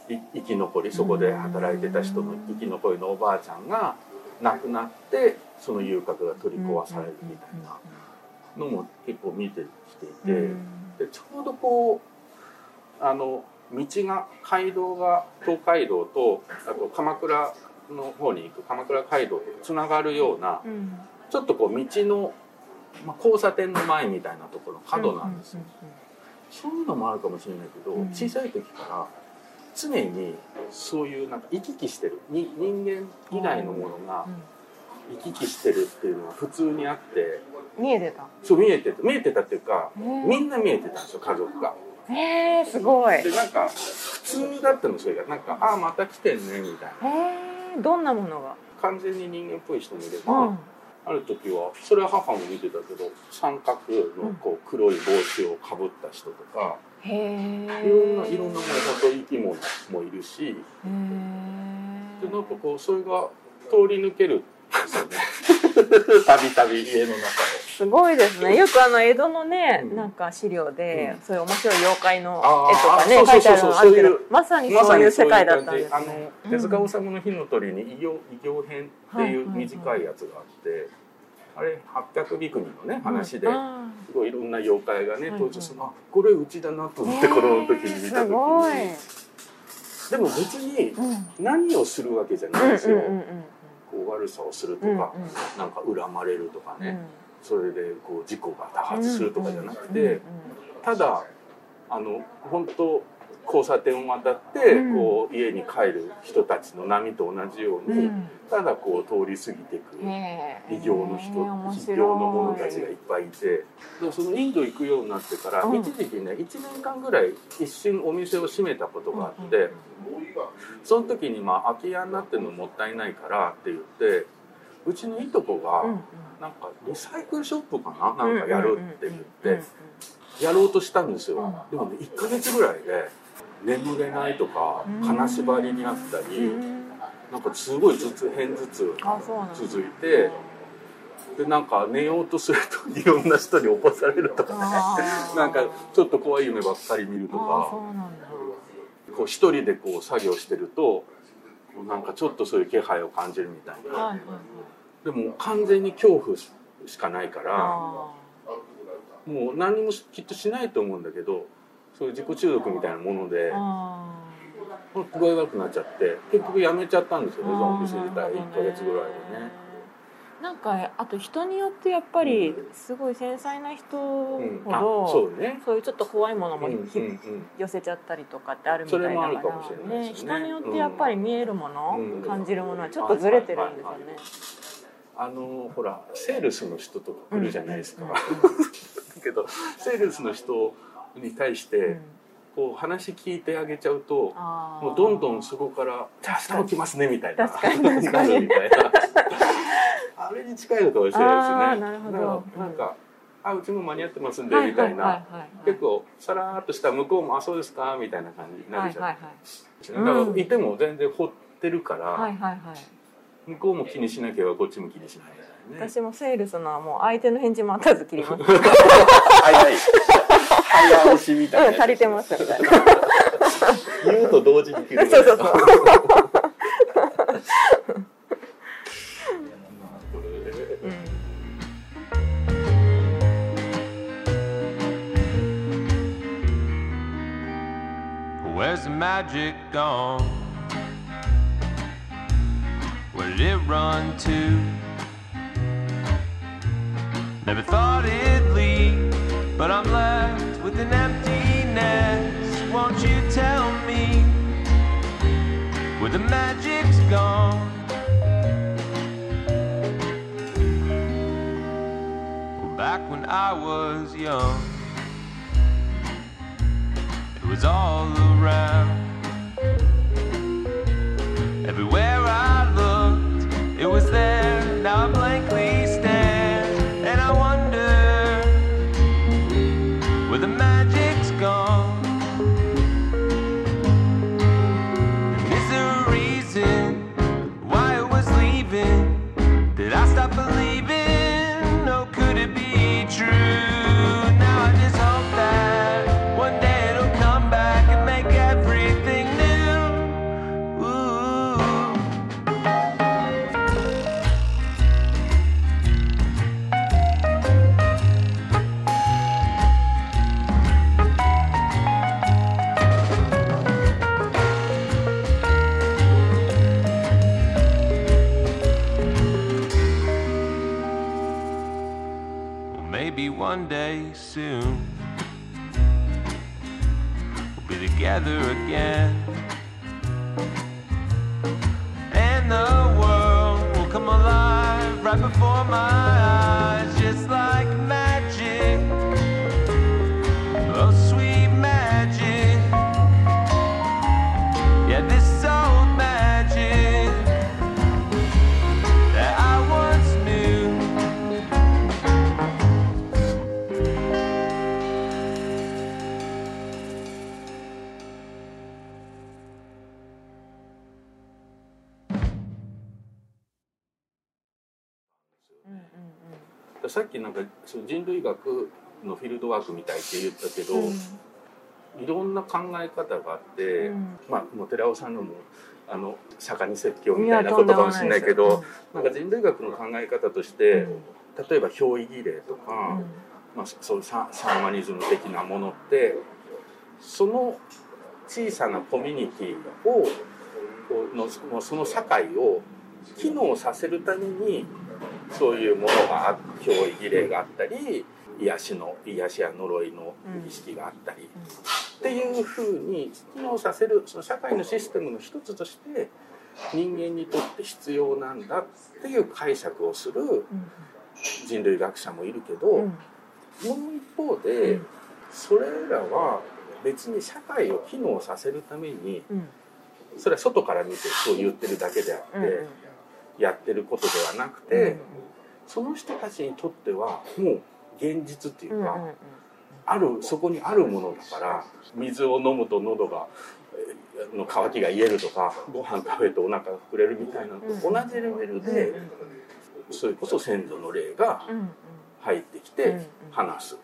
い生き残りそこで働いてた人の生き残りのおばあちゃんが亡くなってその遊郭が取り壊されるみたいなのも結構見てきていて。でちょうどこうあの道が街道が東海道とあと鎌倉の方に行く鎌倉街道とつながるようなうん。ちょっとこう道の、まあ、交差点の前みたいなところの角なんですよ、そういうのもあるかもしれないけど、うん。小さい時から常にそういうなんか行き来してるに人間以外のものが行き来してるっていうのは普通にあって。見えてた？そう見えてた。見えてたっていうかみんな見えてたんですよ家族が。へえすごい。へでなんか普通だったのそれが。なんか「ああまた来てんね」みたいな。えどんなものが？完全に人間っぽい人もいれば、うん。ある時はそれは母も見てたけど三角のこう黒い帽子をかぶった人とか、へえいろんないろんなもの本当生き物もいるし。へでなんかこうそれが通り抜けるんですよね。たびたび家の中すごいですね。よくあの江戸のね、うん。なんか資料で、うん。そういう面白い妖怪の絵とかね書いてあるのあるけどまさにまそういう世界だったんです感じ。あねの手塚治虫の「火の鳥」に異形異形編っていう短いやつがあって、あれ800ビクニのね話で、あすごいいろんな妖怪がねはい登場する。の、あこれうちだなと思ってー子供の時に見た時に。でも別にうん、何をするわけじゃうないんですよ、こう悪さをするとか、うんうんなんか恨まれるとかね、うん。それでこう事故が多発するとかじゃなくて、ただあの本当交差点を渡って、うん。こう家に帰る人たちの波と同じように、うん。ただこう通り過ぎていく異形の人異形の者たちがいっぱいいてそのインド行くようになってから、うん。一時期ね1年間ぐらい一瞬お店を閉めたことがあって、うんその時にまあ空き家になってるのもったいないからって言ってうちのいとこが、なんかリサイクルショップかな？なんかやるって言って、やろうとしたんですよ、うん。でもね1ヶ月ぐらいで眠れないとかうん。金縛りにあったり、うん。なんかすごい頭痛片頭痛続いてでなんか寝ようとすると いろんな人に起こされるとかね。なんかちょっと怖い夢ばっかり見るとか。こう一人でこう作業してるとなんかちょっとそういう気配を感じるみたいな。でも完全に恐怖しかないからあもう何もきっとしないと思うんだけどそういう自己中毒みたいなもので具合悪くなっちゃって結局やめちゃったんですよねーそのお店自体なるほど1ヶ月ぐらいでね。なんかあと人によってやっぱりすごい繊細な人ほうん、あど、そうね。そういうちょっと怖いものもうんうんひうん。寄せちゃったりとかってあるみたいだからそれもあるかもしれないね。ね人によってやっぱり見えるもの、うん。感じるものはちょっとずれてるんですよね。あのほらセールスの人とか来るじゃないですか、うん。だ けどセールスの人に対して、こう話聞いてあげちゃうともうどんどんそこから「じゃあ明日起きますね」みたいな。確かに確かに。なるみたいなあれに近いのかもしれないですね。なるほど。なんか「あうちも間に合ってますんで」はいみたいな、はいはいはい。結構さらーっとした向こうも「あそうですか」みたいな感じになるじゃないはいはいはい。ですか、だからいても全然掘ってるから、はいはいはい。向こうも気にしなければこっちも気にしない。ね私もセールスのはもう相手の返事待たず切ります。早い 早押しみたいなうん、足りてますみたいな。言うと同時に切るそうそうそう。うん Where's the magic gone? Where did it run to? Never thought it'd leave, but I'm left an emptiness. Won't you tell me where the magic's gone? Back when I was young it was all around. Everywhere I looked, it was there. Now I blankly together again. And the world will come alive right before my さっきなんかその人類学のフィールドワークみたいって言ったけど、いろんな考え方があって、うん。まあもう寺尾さんのもあの釈迦に説教みたいなことかもしれないけどなんか人類学の考え方として、例えば憑依儀礼とか、まあ、そういうサーマニズム的なものってその小さなコミュニティをのその社会を機能させるためにそういうものがあ憑依儀礼があったり癒しの癒しや呪いの儀式があったり、っていうふうに機能させるその社会のシステムの一つとして人間にとって必要なんだっていう解釈をする人類学者もいるけど、もう一方でそれらは別に社会を機能させるためにそれは外から見てそう言ってるだけであってやってることではなくてその人たちにとってはもう現実っていうかあるそこにあるものだから水を飲むと喉がえーの渇きが癒えるとかご飯食べるとお腹が膨れるみたいなのと同じレベルでそれこそ先祖の霊が入ってきて話す。っ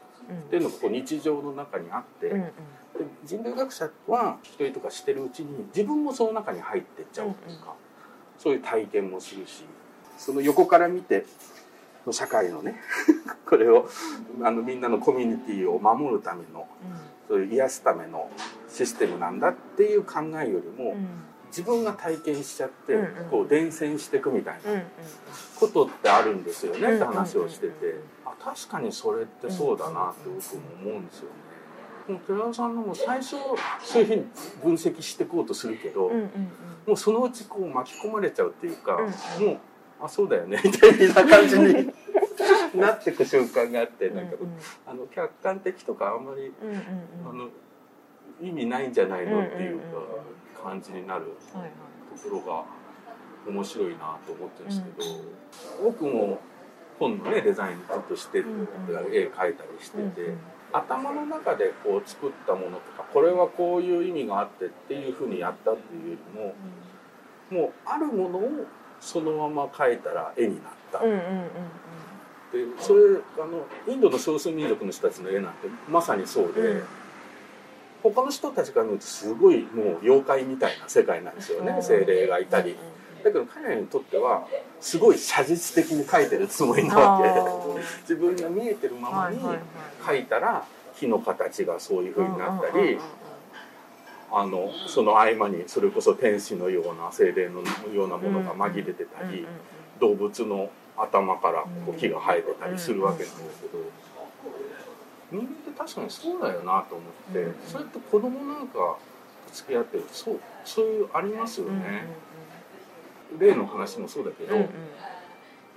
ていうのがこう日常の中にあって。で人類学者は一人とかしてるうちに自分もその中に入ってっちゃうというか、そういう体験もするしその横から見て社会のね これをあのみんなのコミュニティを守るためのそういう癒すためのシステムなんだっていう考えよりも、自分が体験しちゃって、こう伝染していくみたいなことってあるんですよね、うんって話をしてて、あ確かにそれってそうだなって僕も思うんですよね。寺田さんのも最初そういうふうに分析していこうとするけど、もうそのうちこう巻き込まれちゃうっていうか、うん。もうあそうだよね みたいな感じに なっていく瞬間があってなんか、うんうん。あの客観的とかあんまりうんうんあの意味ないんじゃないのっていううんうん感じになるところが面白いなと思ってるんですけど、僕も本のねデザインずっとして、うんうん。絵描いたりしてて、うんうん頭の中でこう作ったものとかこれはこういう意味があってっていうふうにやったっていうよりももうあるものをそのまま描いたら絵になった、うんうんうんうんでそれあのインドの少数民族の人たちの絵なんてまさにそうで、うん。他の人たちから見るとすごいもう妖怪みたいな世界なんですよね、精霊がいたり。だけど彼らにとってはすごい写実的に描いてるつもりなわけ。自分が見えてるままに描いたら木の形がそういう風になったりあのその合間にそれこそ天使のような精霊のようなものが紛れてたり動物の頭からこう木が生えてたりするわけなんですけど人間って確かにそうだよなと思ってそれって子供なんか付き合ってるとそうそういうありますよね。例の話もそうだけど、うんうん。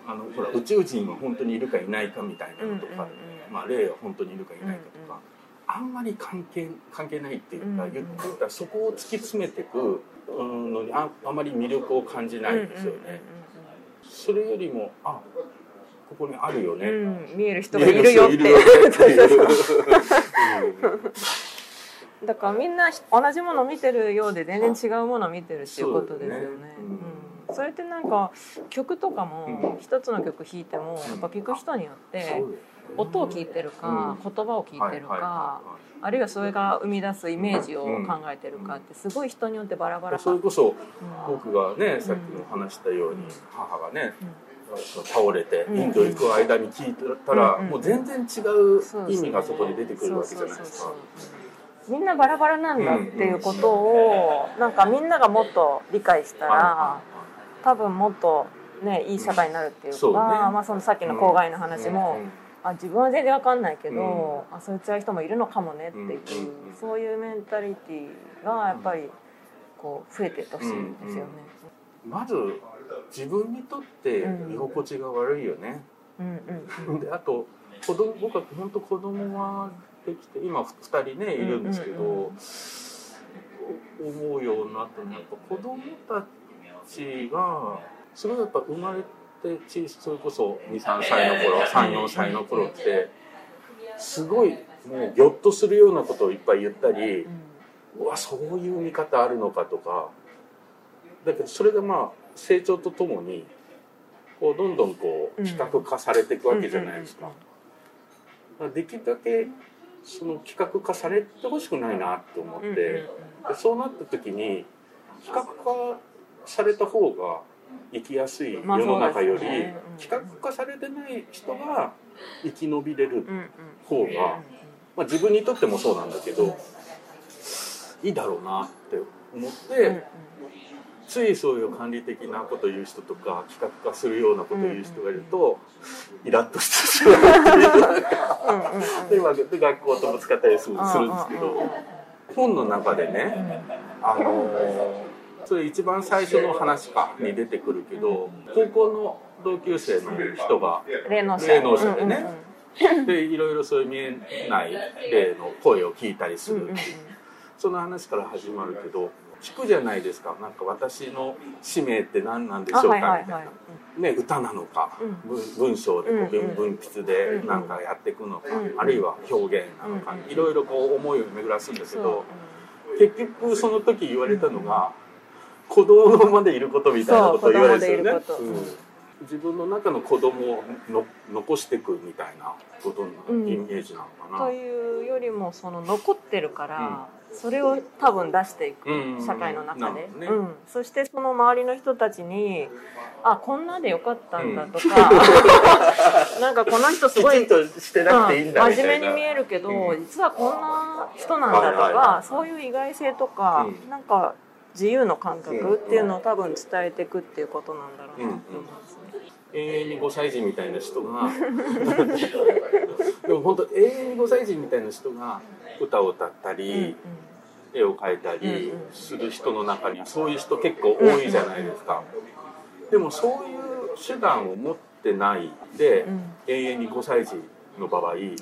あのほら宇宙人は本当にいるかいないかみたいなのとか、うんうんうん。まあ霊は本当にいるかいないかとか、あんまり関係関係ないっていうか、うんうん言ってたらそこを突き詰めていくうんのにああまり魅力を感じないんですよね。それよりもあここにあるよね。うんうんうんうん見える人がいるよって だからみんな同じもの見てるようで全然違うものを見てるっていうことですよね。それってなんか曲とかも一つの曲弾いてもやっぱ聞く人によって音を聞いてるか言葉を聞いてるかあるいはそれが生み出すイメージを考えてるかってすごい人によってバラバラか。それこそうん。僕がねさっきも話したように母がね倒れてインド行く間に聞いたらうんもう全然違う意味がそこに出てくるわけじゃないですか。みんなバラバラなんだっていうことをなんかみんながもっと理解したら多分もっとねいい社会になるっていうか、そうね。まあそのさっきの郊外の話も、あ自分は全然わかんないけど、あそういう人もいるのかもねっていう、うん。そういうメンタリティがやっぱりこう増えてってほしいですよね。まず自分にとって居心地が悪いよね。うんうんであと子供僕は本当子供ができて今2人ねいるんですけど、思うようになったのはやっぱ子供たちがすごいやっぱ生まれて小それこそ23歳の頃34歳の頃ってすごいもうギョッとするようなことをいっぱい言ったり。うわそういう見方あるのかとか。だけどそれがまあ成長とともにこうどんどんこううん企画化されていくわけじゃないですか。できるだけその企画化されてほしくないなって思って、うんうん。でそうなった時に企画化された方が生きやすい世まあの中より、企画化されてない人が生き延びれる方が、まあ、自分にとってもそうなんだけどいいだろうなって思って、ついそういう管理的なことを言う人とか企画化するようなことを言う人がいると、イラッとしてしまうっていう。今で学校とぶつかったりするんですけど本の中でねあのーそれ一番最初の話かに出てくるけど高校の同級生の人が霊能者。でね。でいろいろそういう見えない霊の声を聞いたりするっていう。その話から始まるけど聞くじゃないですか。なんか私の使命って何なんでしょうかみたいな、ね、歌なのか、うん。文文章でこううんうん。文文筆でなんかやっていくのか、うんあるいは表現なのか、うんいろいろこう思いを巡らすんだけそう。ど結局その時言われたのが子供までいることみたいなことを言われるんですよね自分の中の子供をの残していくみたいなことのうん。イメージなのかな。というよりもその残ってるから、それを多分出していく、うん。社会の中で、ね。うん、そしてその周りの人たちにあこんなでよかったんだとか、なんかこの人すごいきちんとしてなくていいんだみたいな、真面目に見えるけど、うん。実はこんな人なんだとか、はいはいはそういう意外性とか、うん。なんか自由の感覚っていうのを多分伝えていくっていうことなんだろうなって思いますね。永遠に5歳児みたいな人が でも本当永遠に5歳児みたいな人が歌を歌ったり、絵を描いたりうんうん。する人の中にはそういう人結構多いじゃないですか。でもそういう手段を持ってないで、うん。永遠に5歳児の場合結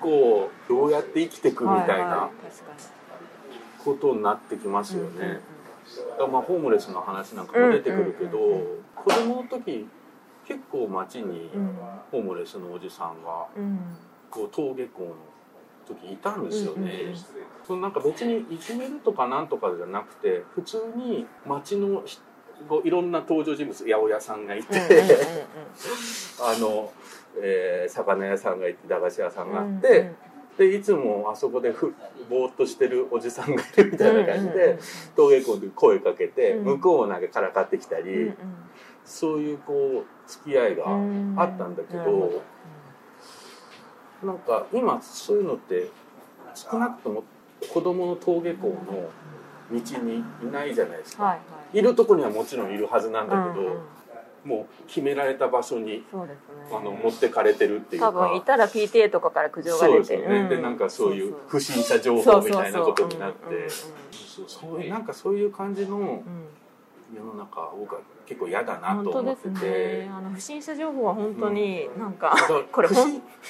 構どうやって生きていくみたいはいはない。確かことになってきますよにね。まあホームレスの話なんかも出てくるけど、子供の時結構街にうん。ホームレスのおじさんがこう登下校の時いたんですよね。そのなんか別にいじめるとかなんとかじゃなくて普通に街のひこういろんな登場人物八百屋さんがいて、あの、えー魚屋さんがいて駄菓子屋さんがあって、でいつもあそこでふぼーっとしてるおじさんがいるみたいな感じで、登下校で声かけて、うん。向こうをなんかからかってきたり、そういうこう付き合いがあったんだけど、なんか今そういうのって少なくとも子供の登下校の道にいないじゃないですか、はいるとこにはもちろんいるはずなんだけど、もう決められた場所にそうですね。あの持ってかれてるっていうか。多分いたら PTA とかから苦情がそう出てですよね、うん。でなんかそういうそう不審者情そう報みたいなことになって。そうなんかそういう感じのうん。うん世の中僕は結構嫌だなと思ってて、すね。あの不審者情報は本当になんか、だからこれ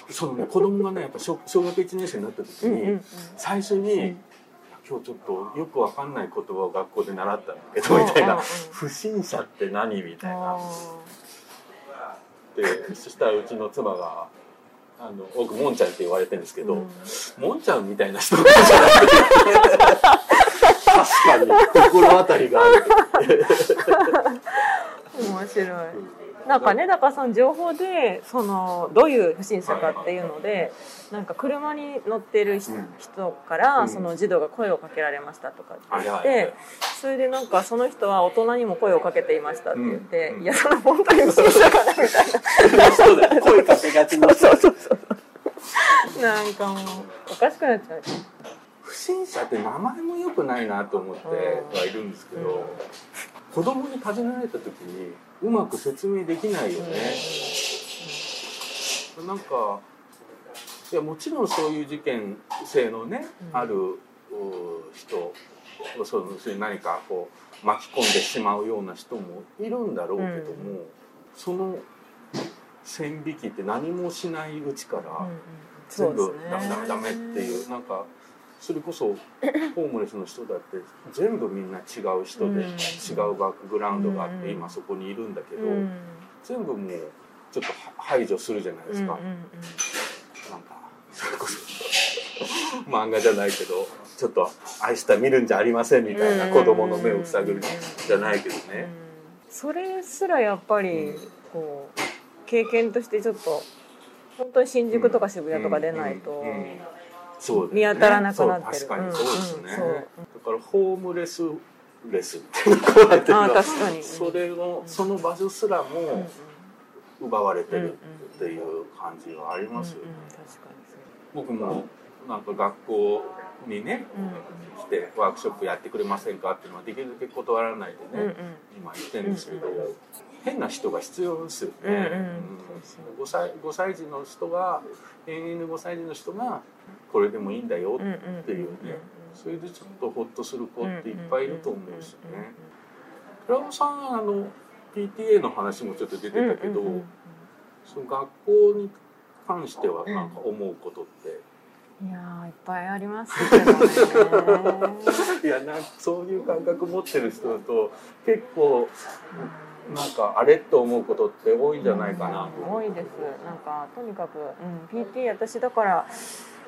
そのね子供がねやっぱ小小学1年生になった時に、うんうんうん。最初に、うん今日ちょっとよくわかんない言葉を学校で習ったんだけどみたいな。うんうん。うん不審者って何？みたいな。あでそしたらうちの妻があの僕もんちゃんって言われてるんですけど、うん。もんちゃんみたいな人じゃない確かに心当たりがある。ー面白いなんかねだからその情報でそのどういう不審者かっていうのでなんか車に乗ってる人からうん。その児童が声をかけられましたとかって言ってそれでなんかその人は大人にも声をかけていましたって言ってうん。いやその本当に不審者かなみたいな。そうだよ声かけがちな人そうそう。そうなんかもうおかしくなっちゃう。不審者って名前も良くないなと思ってはいるんですけど、子供に尋ねられた時にうまく説明できないよね、なんかいやもちろんそういう事件性のね、うん。あるう人をそういう何かこう巻き込んでしまうような人もいるんだろうけども、うん。その線引きって何もしないうちから、うんうん全部ダメダメダメっていうなんかそれこそ ホームレスの人だって全部みんな違う人で、うん。違うバックグラウンドがあって、うん。今そこにいるんだけど、うん。全部もうちょっと排除するじゃないですか、なんかそれこそ漫画じゃないけどちょっと愛した見るんじゃありませんみたいな子供の目を塞ぐじゃないけどね、うん。それすらやっぱりこう経験としてちょっと本当に新宿とか渋谷とか出ないと見当たらなくなってる。確かにそうですね、うんうんだからホームレスレスっていうこうなってる。かに。それのその場所すらも奪われてるっていう感じはありますよね、うんうん確かに僕もなんか学校にね来てワークショップやってくれませんかっていうのはできるだけ断らないでね、今言ってるんですけど、変な人が必要ですよね、うんうん。うん。5歳 ,5 歳児の人が永遠の5歳児の人がこれでもいいんだよっていうね。それでちょっとホッとする子っていっぱいいると思うしね。倉尾さんあの PTA の話もちょっと出てたけど、その学校に関してはなんか思うことって、いやーいっぱいありますけどね。いやなそういう感覚持ってる人だと結構なんかあれと思うことって多いんじゃないかな。とうん多いです。なんかとにかく、うん、PT 私だから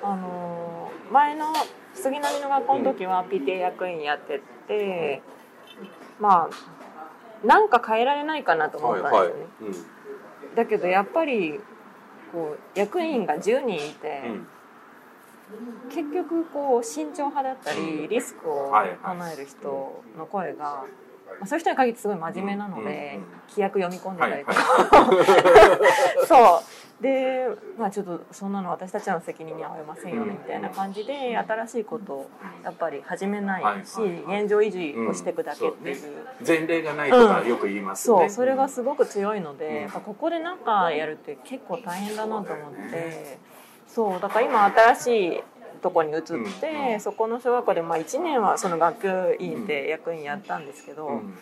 あのー前の杉並の学校の時は PTA 役員やってて、まあなんか変えられないかなと思ったんですよね、だけどやっぱりこう役員が10人いて、うん。うん結局こう慎重派だったりリスクをはいはい。唱える人の声が、まあ、そういう人に限ってすごい真面目なので、規約読み込んではいたりとはいか、そう。でまあちょっとそんなの私たちの責任には負えませんよねみたいな感じで新しいことをやっぱり始めないし、現状維持をしていくだけっていう。前例がないとかよく言いますよね、そうそれがすごく強いので、ここでなんかやるって結構大変だなと思って。そうだから今新しいとこに移って、うん。そこの小学校でまあ1年はその学級委員で役員やったんですけど、うん。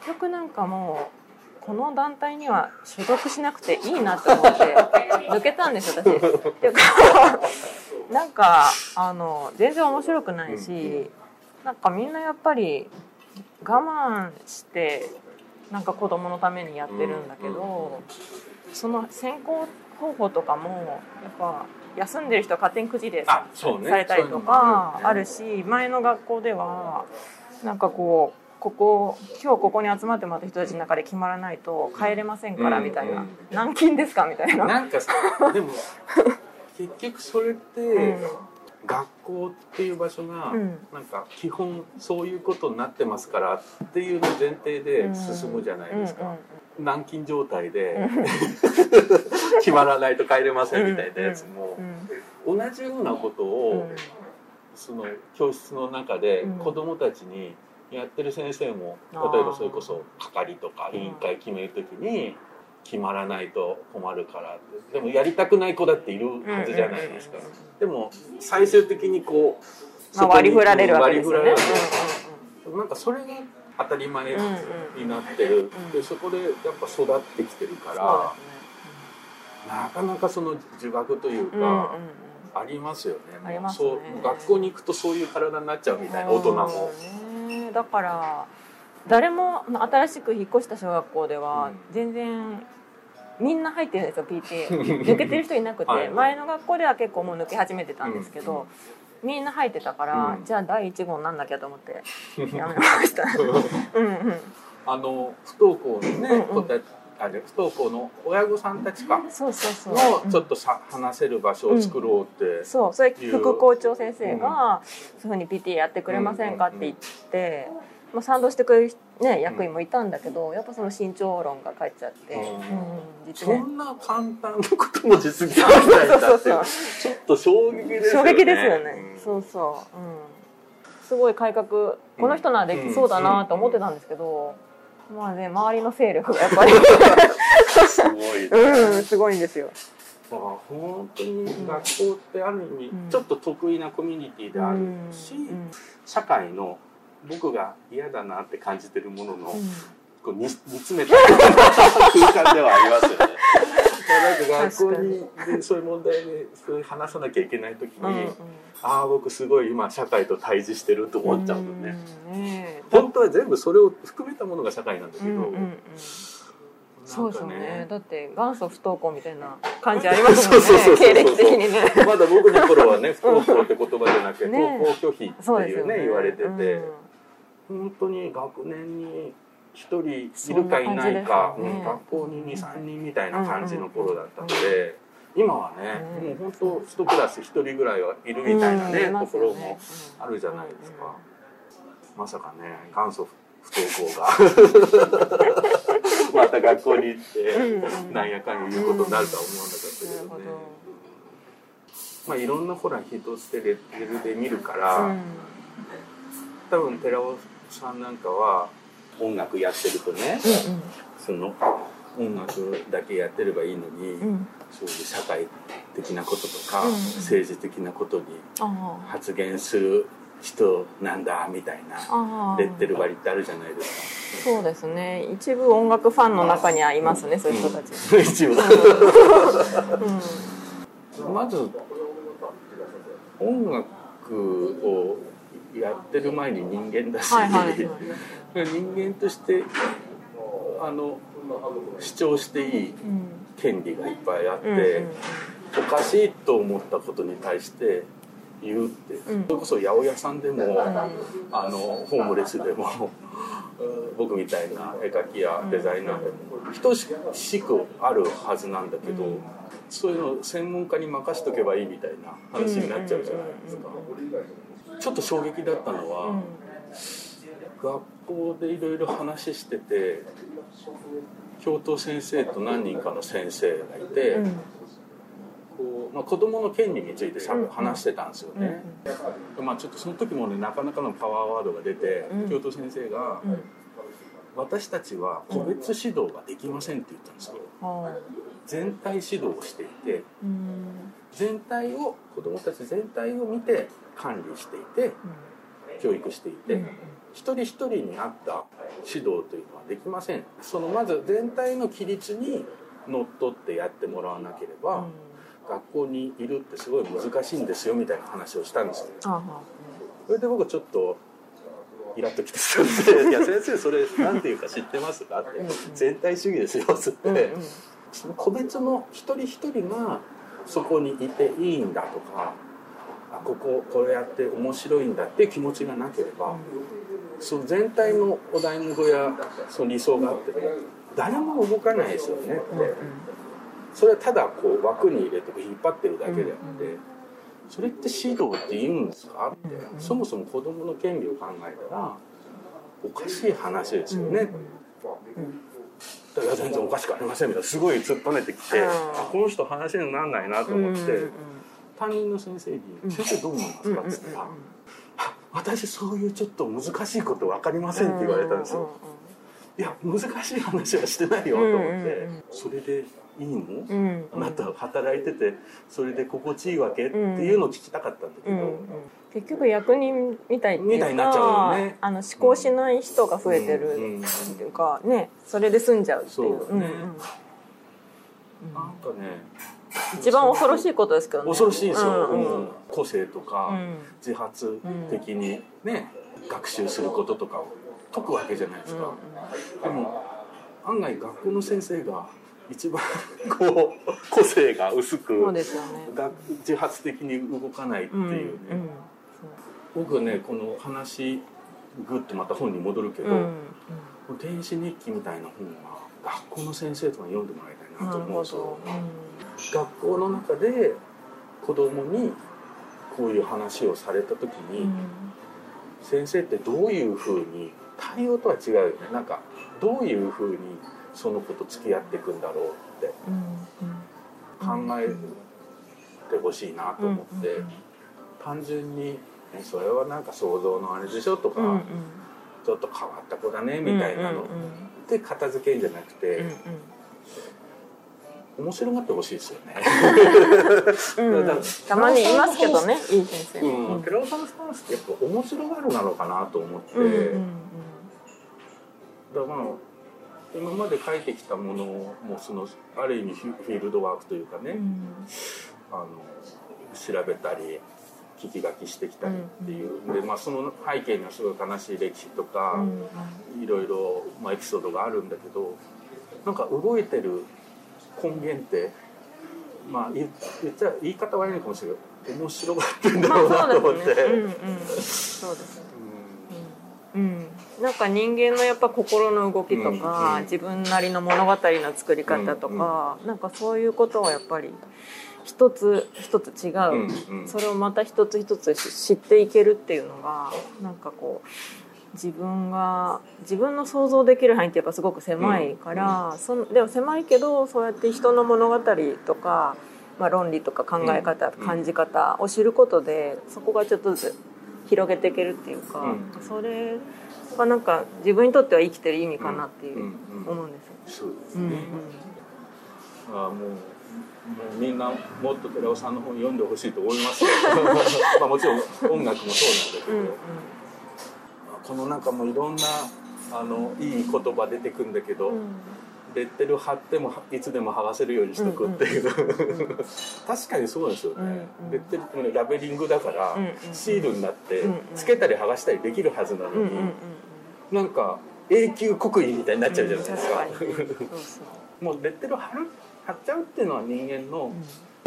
結局なんかもうこの団体には所属しなくていいなって思って 抜けたんですよ私。っていうかなんかあの全然面白くないし、なんかみんなやっぱり我慢してなんか子供のためにやってるんだけど、その選考方法とかもやっぱ休んでる人は勝手にくじでさあそうね。されたりとかあるし前の学校ではなんかこうここ今日ここに集まってもらった人たちの中で決まらないと帰れませんからうんみたいな、うん軟禁ですか？みたいな。なんかさでも 結局それって、うん学校っていう場所が、うん。なんか基本そういうことになってますからっていうの前提で進むじゃないですか、軟禁状態で 決まらないと帰れませんみたいなやつもうん。同じようなことうをん。その教室の中でうん。子どもたちにやってる先生も例えばそれこそ係とか委員会決める時に決まらないと困るからでもやりたくない子だっているはずじゃないですか。でも最終的にこうまあ、割り振られるわけですよね。割り振られるなんかそれが当たり前うんうんうんになってる、ん。でそこでやっぱ育ってきてるからね。なかなかその呪縛といううんうんうん。か、ありますよね,、ありますね。そう学校に行くとそういう体になっちゃうみたいな大人も。うんね。だから誰もまあ新しく引っ越した小学校ではうん。全然みんな入ってるんですよ PTA 抜けてる人いなくて、はい。前の学校では結構もう抜け始めてたんですけど、みんな入ってたから、うん。じゃあ第1号になんなきゃと思って やめました。う。んうん。あの不登校のね、うんうん。あれ不登校の親御さんたちかそうそうそう。のちょっとさ、話せる場所を作ろうって、そう。それ副校長先生が「そういうふうに PTA やってくれませんか?」って言って、まあ、賛同してくれる、ね、役員もいたんだけどやっぱその慎重論が返っちゃって、うん。そんな簡単なことも実現できないんだってちょっと衝撃ですよね。衝撃ですよね、うん。そうそう、うん、すごい改革この人ならできそうだなと思ってたんですけど、まあね周りの勢力がやっぱり。すごい、うんすごいんですよ。だから本当に学校ってある意味、うん。ちょっと得意なコミュニティであるし、うん。社会の僕が嫌だなって感じてるものの、うんこう煮煮詰めた空間ではありますよね。なんか学校にでそういう問題でそういう話さなきゃいけない時に、うんうんああ僕すごい今社会と対峙してると思っちゃうのね。うんね本当は全部それを含めたものが社会なんだけど、うんうんうんなんかそうですよね。だって元祖不登校みたいな感じありますもんね そうそうそうそう経歴的にね。まだ僕の頃はね不登校って言葉じゃなくて、ね登校拒否っていうねね。言われてて、うん本当に学年に一人いるかいないか、ね。うん学校に23人みたいな感じの頃だったので、今はね、うん。もう本当一クラス一人ぐらいはいるみたいなね、ところもあるじゃないですか、まさかね元祖不登校が また学校に行って、うんうん。なんやかんや言うことになるとは思わなかったけどね、まあいろんなほら人ってレベルで見るから、ど。うん。多分寺尾さんなんかは音楽やってるとね、その音楽だけやってればいいのに、うん。うんそういう社会的なこととか、うん。政治的なことにあ発言する人なんだみたいなレッテル張りってあるじゃないですそうですね。一部音楽ファンの中にはいますね、そういう人たち。か。一応うん。まず音楽をやってる前に人間だし、はいはい。はい人間としてあの主張していいうん。権利がいっぱいあって、うんうんおかしいと思ったことに対して言うって、うん。それこそ八百屋さんでも、あのホームレスでも 僕みたいな絵描きやデザイナーでも等しくあるはずなんだけど、うん。そういうのを専門家に任しとけばいいみたいな話になっちゃうじゃないですか。ちょっと衝撃だったのは、うん。学校でいろいろ話してて教頭先生と何人かの先生がいて、うん。こうまあ、子供の権利について話してたんですよね、まあ、ちょっとその時もねなかなかのパワーワードが出て、うん。教頭先生が、うん。私たちは個別指導ができません」って言ったんですよ。は全体指導をしていて全体を子供たち全体を見て管理していて教育していて、一人一人に合った指導というのはできません。そのまず全体の規律にのっとってやってもらわなければ、学校にいるってすごい難しいんですよみたいな話をしたんですよ。それで僕ちょっとイラッときて先生「いや先生それなんていうか知ってますか?」って「全体主義ですよ」っつって、その個別の一人一人がそこにいていいんだとかあこここれやって面白いんだっていう気持ちがなければ、その全体のお題目やその理想があっても誰も動かないですよね。って、それはただこう枠に入れて引っ張ってるだけであって、それって指導って言うんですか？って、そもそも子供の権利を考えたらおかしい話ですよね、いや全然おかしくありませんみたいなすごい突っぱねてきて、うん。あこの人話にならないなと思って、担任の先生に「先生どう思いますか?」っつったら「あ私そういうちょっと難しいこと分かりません」って言われたんですよ。いや難しい話はしてないよと思って、それでいいの、うん。あなた働いててそれで心地いいわけ、っていうのを聞きたかったんだけど、うん。うん結局役人みたいみたいになっちゃうよね。あの思考しない人が増えてるうんうんっていうかねそれで済んじゃうっていう。そうね。なんかね。一番恐ろしいことですけどね。恐ろしいですよ、うんうん。うん。個性とか、うん。自発的にね、学習することとかを解くわけじゃないですか、でも案外学校の先生が一番こう個性が薄くね。学自発的に動かないっていうね、うん僕ねこの話グッとまた本に戻るけど、うんうんこの電子日記みたいな本は学校の先生とかに読んでもらいたいなと思うんですよ。ど、学校の中で子供にこういう話をされた時に、うん。先生ってどういうふうに対応とは違うよね。なんかどういうふうにその子と付き合っていくんだろうってうん考えてほしいなと思って、単純にえそれはなんか想像のあれでしょとか、うんうん。ちょっと変わった子だねみたいなので片付けんじゃなくて、うん面白がってほしいですよね。うん。たまにいますけどねいい先生。うん、寺尾さんのスタンスってやっぱ面白がるなのかなと思って、うんうん。だからまあ今まで書いてきたものもそのある意味フィールドワークというかね、うん。あの調べたり聞き書きしてきたりっていう、でまあその背景にはすごい悲しい歴史とか、いろいろ、まあ、エピソードがあるんだけどなんか動いてる根源ってまあ言言っちゃ言い方悪いのかもしれない面白がってるんだまろうなあと思って。そうですね。うん。うん、なんか人間のやっぱ心の動きとか、うん自分なりの物語の作り方とか、なんかそういうことをやっぱり一つ一つ違う、うんうん。それをまた一つ一つ知っていけるっていうのがなんかこう自分が自分の想像できる範囲ってやっぱすごく狭いから、そのでも狭いけどそうやって人の物語とか、まあ、論理とか考え方、うん感じ方を知ることでそこがちょっとずつ広げていけるっていうか、うん。それがなんか自分にとっては生きてる意味かなっていううんうん思うんですよ。そうですね、うんうん。ああもうもうみんなもっと寺尾さんの本読んでほしいと思いますよ。まあもちろん音楽もそうなんだけど、うんこの中もいろんなあのいい言葉出てくんだけど、うんレッテル貼ってもいつでも剥がせるようにしとくっていう、確かにそうですよね、うんうん。レッテルってねラベリングだから、うんうんシールになってうんうん。つけたり剥がしたりできるはずなのに、うんうんうんなんか永久刻印みたいになっちゃうじゃないですか,、もうレッテル貼る貼っちゃうっていうのは人間の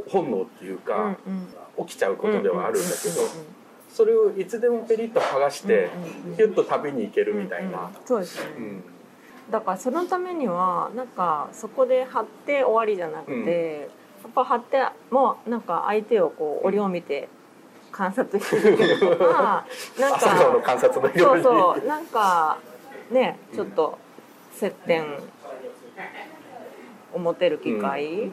本能っていうか、うんうん。起きちゃうことではあるんだけど、うんうんそれをいつでもペリッと剥がして、うんうんヒュッと食べに行けるみたいな、そうですね、うんだからそのためにはなんかそこで貼って終わりじゃなくて、やっぱ貼ってもなんか相手をこう折を見て観察していけるとかなんか観察のよそうそうなんかねちょっと接点を持てる機会、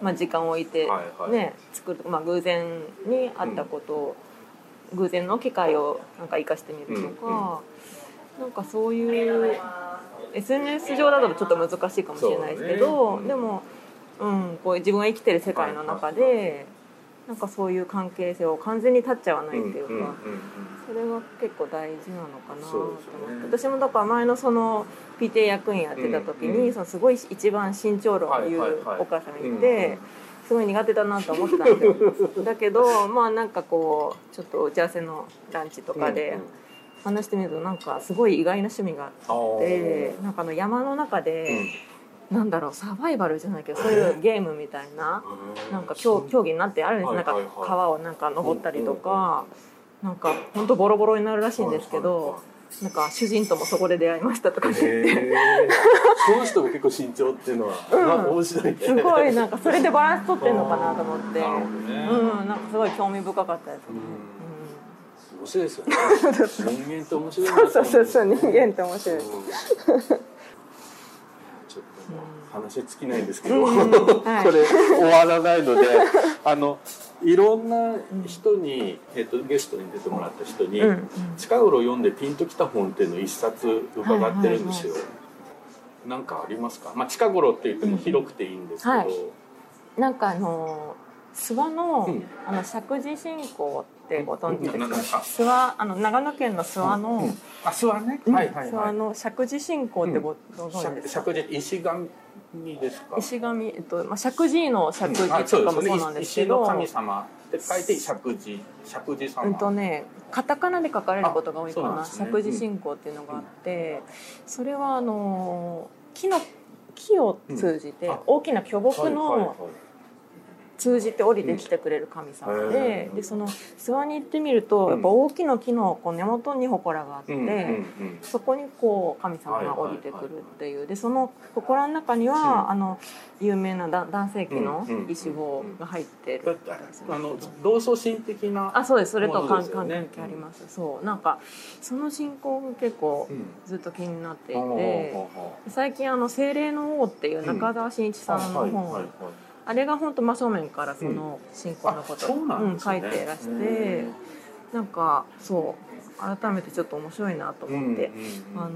まあ、時間を置いて、ねはいはい。作る、まあ、偶然にあったことを、偶然の機会をなんか生かしてみるとか、なんかそういう SNS 上だとちょっと難しいかもしれないですけど、ねうんでも、うん、こう自分が生きてる世界の中で、なんかそういう関係性を完全に立っちゃわないっていうか、それは結構大事なのかなと思って、ね。私もだから前のその PTA 役員やってた時に、うんそのすごい一番慎重論を言うお母さんがいて、すごい苦手だなと思ってたんですよ。だけどまあなんかこうちょっと打ち合わせのランチとかでうんうん話してみるとなんかすごい意外な趣味がああってなんかあの山の中で、なんだろうサバイバルじゃないけどそういうゲームみたいな。なんか競競技になってあるんです、はいはいはい。なんか川をなんか登ったりとか、なんか本当ボロボロになるらしいんですけど、なんか。主人ともそこで出会いましたとか言って、へえこの人が結構慎重っていうのは、うん。面白いね。すごいなんかそれでバランス取ってんのかなと思って、ね、うん、なんかすごい興味深かったですね。面白いですよね。人間って面白いなうん、そうそうそう人間って面白い。うん。ちょっと話尽きないんですけど、うん。こ はい。れ終わらないので あのいろんな人に、えっと、ゲストに出てもらった人に、うん。うん近頃読んでピンときた本っていうのを一冊伺ってるんですよ。なんかありますか、まあ、近頃って言っても広くていいんですけど、はい。なんかあの諏訪の、うん。あの石神信仰ってご存知ですか？諏訪あの長野県の諏訪の、うん。あ諏訪ね、うん。はいはい諏訪はいの石神信仰ってご,、ご存知ですか？石神石神ですか？石神、えっとまあ、石神の石神あとかもそうなんですけど、石の神様って書いて石神石神様、うんとねカタカナで書かれることが多いかな、ね。石神信仰っていうのがあって、それはあの木の木を通じて、大きな巨木はいはいはいの通じて降りてきてくれる神様うん。で,、でその諏訪に行ってみると、うん。やっぱ大きな木のこう根元に祠があって、そこにこう神様が降りてくるっていう。でその祠の中には、うん。あの有名なだ男性器の石棒が入ってる。あの同窓神的なあそうです。それと関係あります、そう。なんかその信仰が結構うん。ずっと気になっていて最近あの「精霊の王」っていう中澤慎一うさんの本はいあれが本当真正面からその信仰のこと。あそうなんね。書いてらしてうん。なんかそう改めてちょっと面白いなと思って、あのー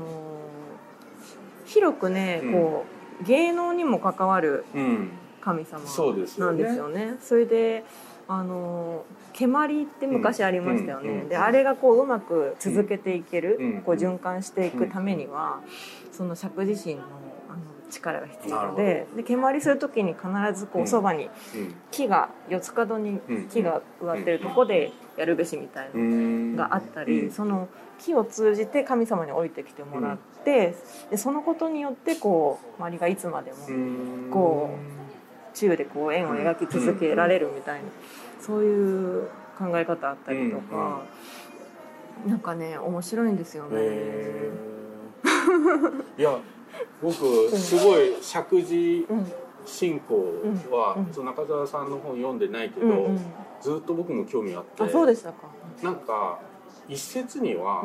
広くねうん。こう芸能にも関わるうん。神様そうですよね。なんですよね。それであの蹴鞠って昔ありましたよね。であれがこううまく続けていける、うんこう循環していくためには、その釈自身の力が必要でで蹴鞠する時に必ずこううん。そばにうん。木が四つ角にうん。木が植わってるとこでやるべしみたいなうん。があったり、うん。その木を通じて神様に降りてきてもらって、でそのことによってこう周りがいつまでもうん。こ宙でこう円を描き続けられるみたいな、そういう考え方あったりとか、なんかね面白いんですよね。いや僕すごい石神うん。信仰は、その中澤さんの本読んでないけど、うんうん、ずっと僕も興味あってあそうでしたか。なんか一説には、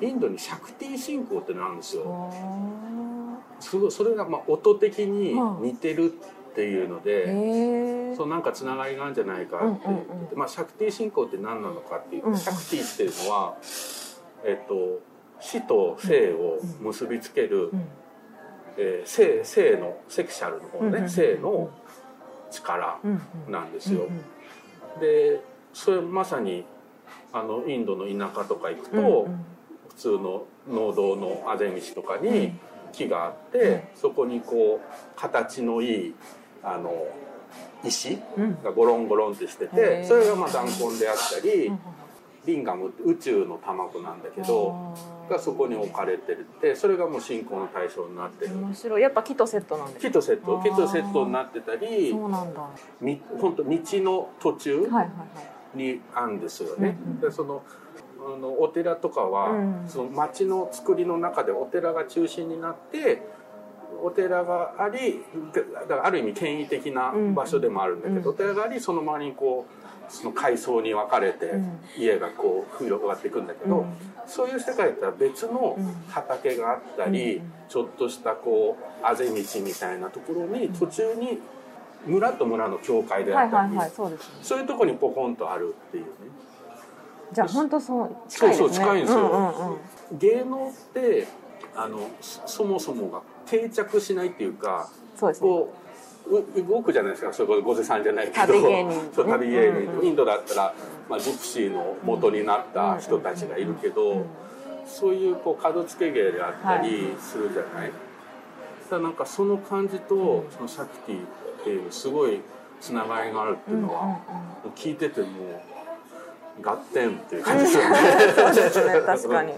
うん、インドにシャクティ信仰ってのあるんですよ。あすごいそれがまあ音的に似てるっていうのー。で。そうなんかつながりがあるんじゃないかって言って、うんうんうん。まあ、シャクティ信仰って何なのかっていうと、うん。うんシャクティっていうのは、えっと、死と生を結びつける、うんえー性性のセクシャルの方ね、うんうんうん性の力うんうんなんですよ。うん。でそれまさにあのインドの田舎とか行くと、うんうん。普通の農道のあぜ道とかにうん。木があって、そこにこう形のいいあの石うん。がゴロンゴロンってしてへてー。それがまあ弾痕であったり、うんリンガムって宇宙の卵なんだけどがそこに置かれてるってそれがもう信仰の対象になってる。面白い。やっぱ木とセットなんです木とセット。木とセットになってたりそうなんだ。はみ本当道の途中にあるんですよね。でそのあのお寺とかは、うん。その町の作りの中でお寺が中心になってお寺がありだからある意味権威的な場所でもあるんだけど、うん。お寺がありその周りにこうその階層に分かれてうん。家がこう広がっていくんだけど、うん。そういう世界とは別のうん。畑があったり、うんちょっとしたこうあぜ道みたいなところに途中に村と村の境界であったり、そういうところにポコンとあるっていうね。じゃあ本当そう近いですね。そうそう近いんですよ。うんうんうん。芸能ってあのそそもそもが定着しないっていうかそうですね。こう動くじゃないですか。それこそゴゼさんじゃないけど。旅芸人 そう旅芸人、インドだったら、まあ、ジプシーの元になった人たちがいるけど、そういうこう門付け芸であったりするじゃない、ただなんかその感じとそのシャクティっていうすごいつながりがあるっていうのは、もう聞いてても合点っていう感じ。ですよね。そうですね。確かに。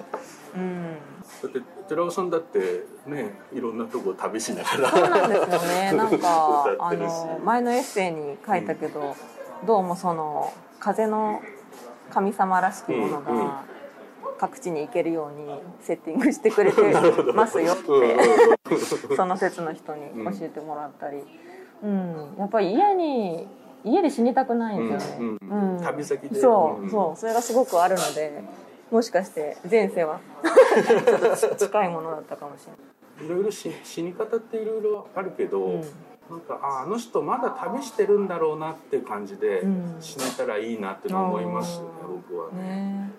うんだって寺尾さんだってねいろんなとこ旅しながらそうなんですよね。なんかあの前のエッセイに書いたけど、どうもその風の神様らしきものうんうん。が各地に行けるようにセッティングしてくれてますよって うんうんうん。その説の人に教えてもらったり、うん、やっぱり家に家で死にたくないんですよね、うんうん。うん。旅先で。そう、うん。そう。それがすごくあるのでもしかして前世は？ちょっと近いものだったかもしれない。いろいろし死に方っていろいろあるけど、うん。なんかああの人まだ旅してるんだろうなっていう感じでうん。死ねたらいいなっての思いますね、僕はね。ね。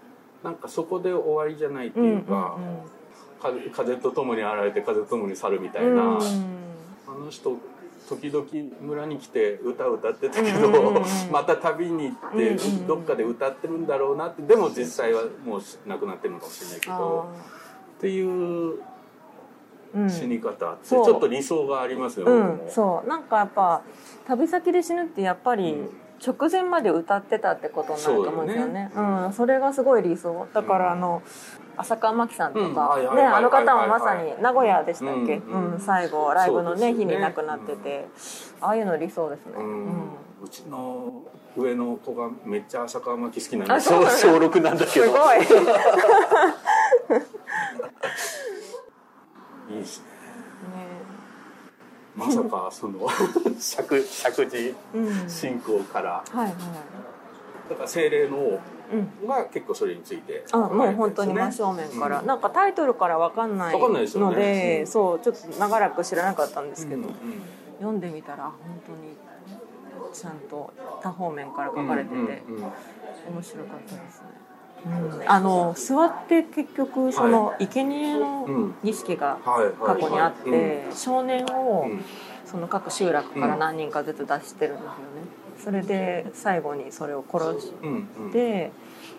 なんかそこで終わりじゃないってうんうんいうか、風風と共に現れて風と共に去るみたいな、うん。あの人時々村に来て歌歌ってたけど、うんうんうんまた旅に行ってどっかで歌ってるんだろうなってでも実際はもう亡くなってるのかもしれないけあどっていう死に方ってちそうょっと理想がありますよ、う。ん僕もそう。なんかやっぱ旅先で死ぬってやっぱりうん。直前まで歌ってたってことになると思うんですよね。うん、それがすごい理想。だからあの浅川真紀さんとうんか、ねあの方もまさに名古屋でしたっけ、ううんん。最後ライブのね日に亡くなってて、ああいうの理想ですね、うん。うん。うちの上の子がめっちゃ浅川真紀好きなんで。あそうなんだ。小6なんだけど。すごい。いいですね。ね。まさかその釈釈寺うん信仰からはいはい。だから精霊の王。うんが結構それについてあもう本当に真正面から、うん。なんかタイトルからわかんないわかんないですよのねでうん。そうちょっと長らく知らなかったんですけど、うんうん。読んでみたら本当にちゃんと多方面から書かれてて、うんうんうん。面白かったですね。うん。あの座って結局その生贄のうん。儀式が過去にあって、はい少年をうん。その各集落から何人かずつ出してるんですよね。それで最後にそれを殺しうんうん。て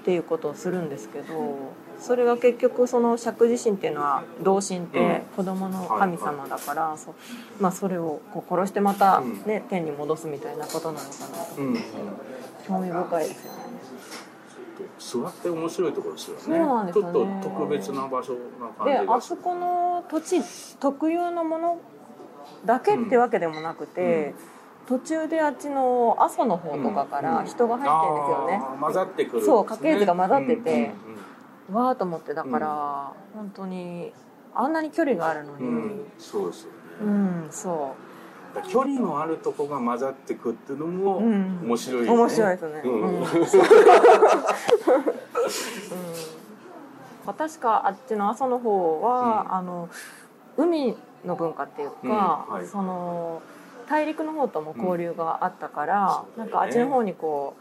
っていうことをするんですけどそれが結局その釈自身っていうのは同心って子供の神様だから、そうまあ、それをこう殺してまた、ね天に戻すみたいなことなのかな。とうんうん。興味深いですよね。座って面白いところですよね。そうなんですよね。ちょっと特別な場所な感じでがあそこの土地特有のものだけってわけでもなくて、途中であっちの阿蘇の方とかから人が入ってるんですよね。あー混ざってくるね。そう家系図が混ざっててうんうんわーと思ってだから、本当にあんなに距離があるのに、うんうんそうですよね。うん、そだから距離のあるとこが混ざってくっていうのもうん。面白いですう。ね。面白いですね。うん。確かあっちの阿蘇の方は、うん。あの海の文化っていうか、うん。はい。その大陸の方とも交流があったから、うんなんかあっちの方にこ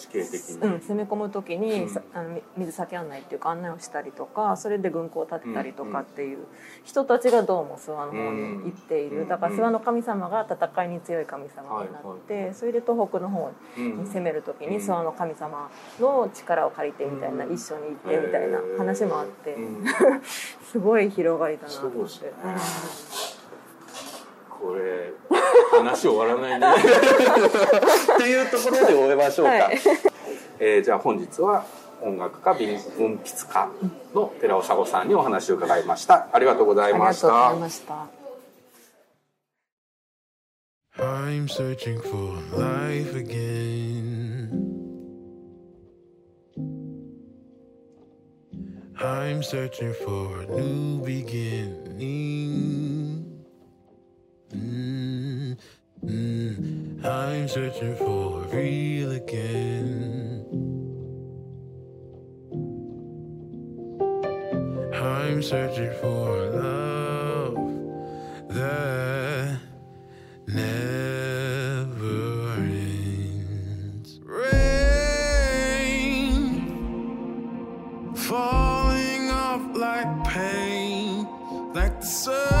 地形的う、に、うん、攻め込む時に、うん。さあのみ水先案内っていうか案内をしたりとかそれで軍港を建てたりとかっていう人たちがどうも諏訪の方に行っている、うん。だから諏訪の神様が戦いに強い神様になって、それで東北の方うんに攻める時にうん。諏訪の神様の力を借りてみたいな、うん。一緒に行ってみたいな話もあって、うん。すごい広がりだなと思って。これ話終わらないね というところで終えましょうか、はいえーじゃあ本日は音楽家文文筆家の寺尾佐子さんにお話を伺いましたありがとうございありましがとうございたました。I'm searching for life again. I'm searching for a new beginning. Mm, mm. I'm searching for real again. I'm searching for love that never ends. Rain falling off like pain, like the sun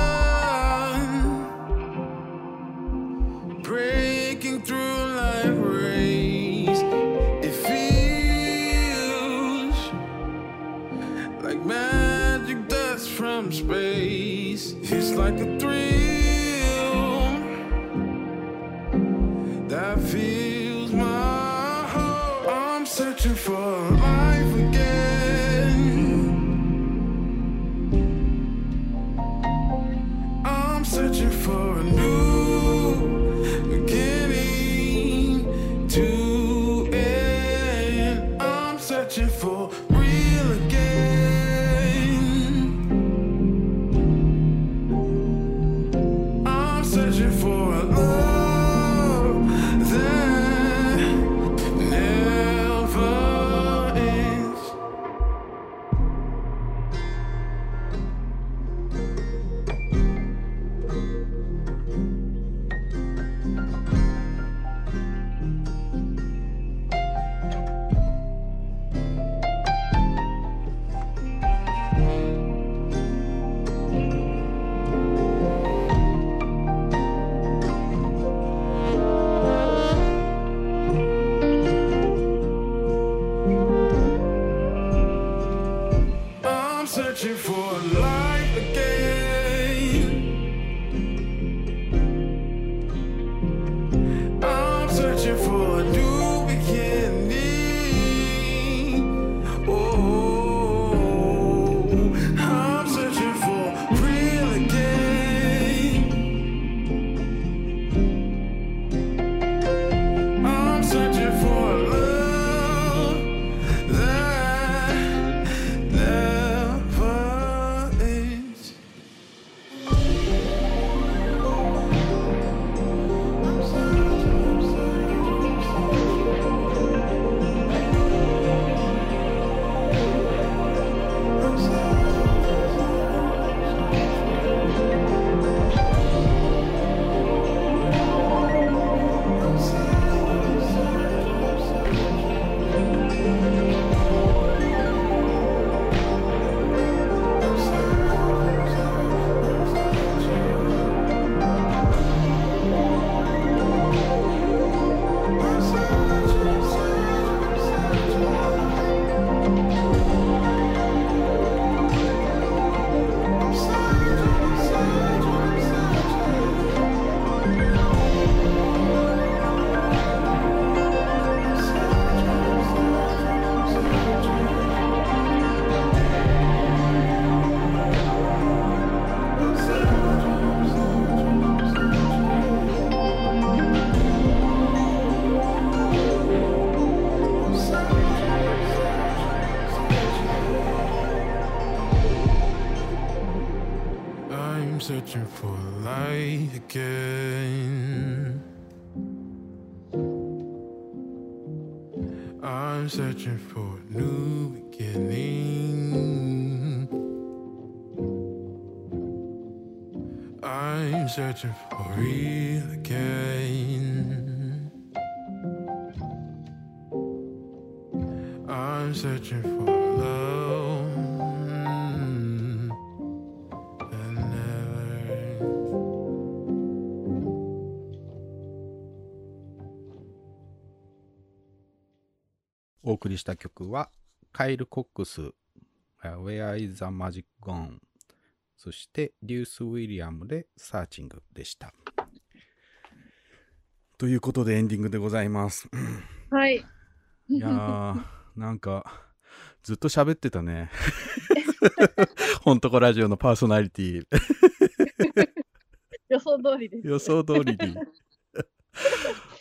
searching for a new beginning. I'm searching for real カイル・コックス、Where is the Magic Gone? そして、リュース・ウィリアムで、サーチングでした。ということでエンディングでございます。はい。いやー、なんか、ずっと喋ってたね。ほんとこラジオのパーソナリティ、予想通りです。予想通りに。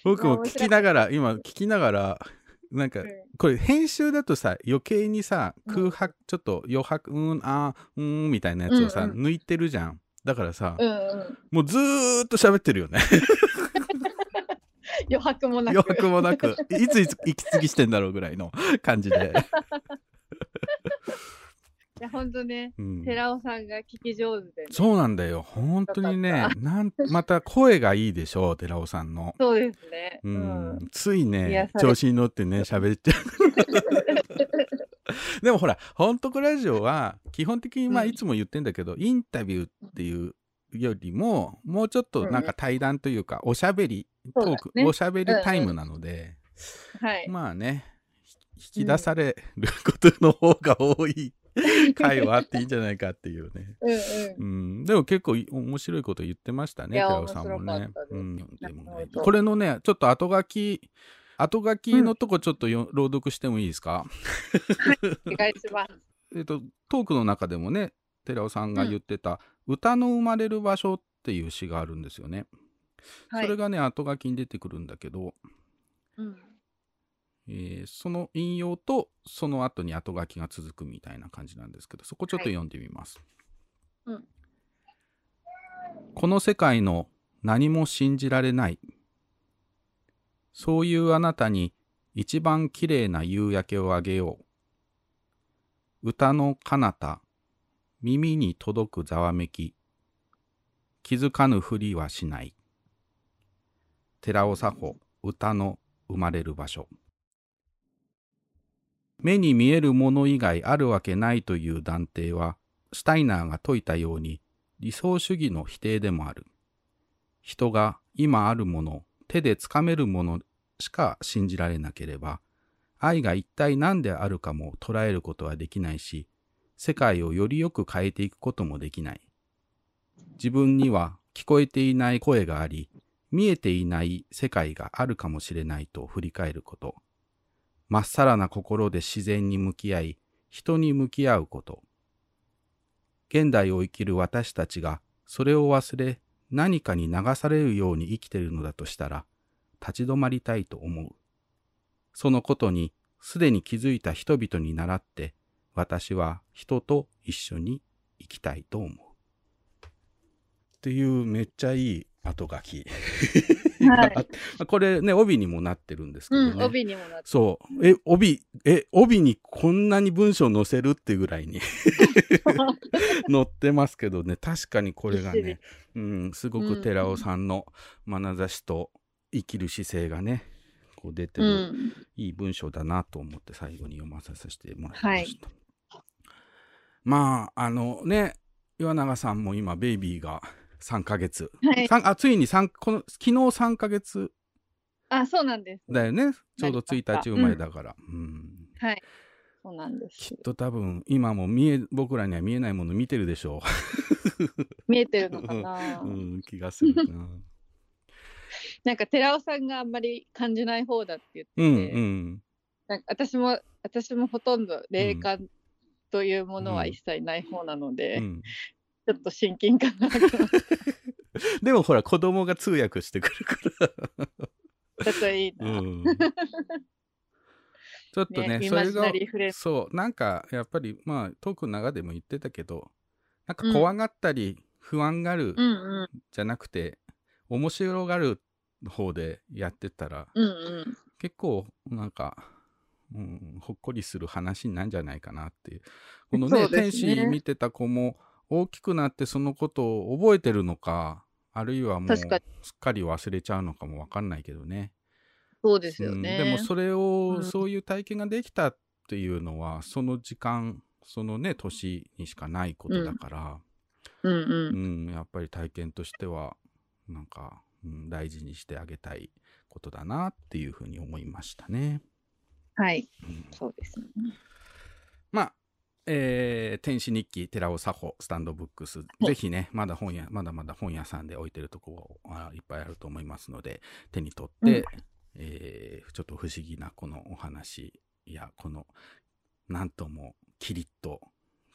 僕も聞きながら、今聞きながら、なんかうん、これ編集だとさ、余計にさ、うん空白、ちょっと余白、うん、あー、うーん、みたいなやつをさ、うん抜いてるじゃん。だからさ、うんうん。もうずーっと喋ってるよね。余白もなく。余白もなく、いついつ息継ぎしてんだろうぐらいの感じで。いや、ほんとね、うん。寺尾さんが聞き上手で、ね。そうなんだよ。本当にねなんまた声がいいでしょう、寺尾さんの。そうですね。ううん。ん、つい癒ね調子に乗ってね喋っちゃう。でもほら「ほんとこラジオ」は基本的にまあうん。いつも言ってんだけど、インタビューっていうよりももうちょっとなんか対談というか、おしゃべりトーク、ねおしゃべりタイムなので、はい。まあね引き出されることの方が多い 会はあっていいんじゃないかっていうね。うんうん。うん、でも結構い面白いこと言ってましたね、寺尾さんもね。うん、でなもねこれのね、ちょっと後書き、後書きのとこちょっとよ、朗読してもいいですか？お願いします。えっと、トークの中でもね、寺尾さんが言ってた、歌の生まれる場所っていう詩があるんですよね。はい。それがね、後書きに出てくるんだけど、うんえーその引用とその後に後書きが続くみたいな感じなんですけどそこちょっと読んでみます、うん。この世界の何も信じられない。そういうあなたに一番きれいな夕焼けをあげよう。歌の彼方耳に届くざわめき。気づかぬふりはしない。寺尾佐穂歌の生まれる場所目に見えるもの以外あるわけないという断定はシュタイナーが説いたように理想主義の否定でもある。人が今あるもの手でつかめるものしか信じられなければ愛が一体何であるかも捉えることはできないし世界をよりよく変えていくこともできない。自分には聞こえていない声があり見えていない世界があるかもしれないと振り返ること。まっさらな心で自然に向き合い、人に向き合うこと。現代を生きる私たちがそれを忘れ何かに流されるように生きているのだとしたら、立ち止まりたいと思う。そのことにすでに気づいた人々に倣って、私は人と一緒に生きたいと思う。っていうめっちゃいい後書き。はい。これね、帯にもなってるんですけどね。うん、帯にもなって。そう。え、帯、え、帯にこんなに文章載せるっていうぐらいに 載ってますけどね、確かにこれがね、うん、すごく寺尾さんの眼差しと生きる姿勢がね、こう出てうる、ん。いい文章だなと思って最後に読まさせてもらいました。まあ、あのね、岩永さんも今、ベイビーが3ヶ月。はい。あ、ついに三この、昨日3ヶ月あ、そうなんです。だよね。ちょうど1なりました日生まれだから。うんはい。そうなんですきっ。と多分今も見え僕らには見えないもの見てるでしょ 見えてるのかなう、うん、気がするな なんか寺尾さんがあんまり感じない方だって言ってうんて、うんなんか私も私もほとんど霊感というものは一切ない方なので、うんちょっと親近感がでもほら子供が通訳してくるから。たといいな。うん。ちょっとねねそれがそうなんかやっぱりまあトークの中でも言ってたけどなんか怖がったり不安がるうんうん。じゃなくて、面白がる方でやってたらうんうん。結構なんか、うん、ほっこりする話になるんじゃないかなっていう。このねね。天使見てた子も大きくなってそのことを覚えてるのかあるいはもうすっかり忘れちゃうのかもわかんないけどねそうですようんね。でもそれを、うんそういう体験ができたっていうのはその時間そのね年にしかないことだから、うんう。うんんやっぱり体験としてはなんか、うん、大事にしてあげたいことだなっていうふうに思いましたね。はい。うんそうですね。まあ、えー天使日記寺尾佐穂スタンドブックス、ぜひねまだ本屋まだまだ本屋さんで置いてるとこあいっぱいあると思いますので手に取って、えーちょっと不思議なこのお話やこのなんともキリッと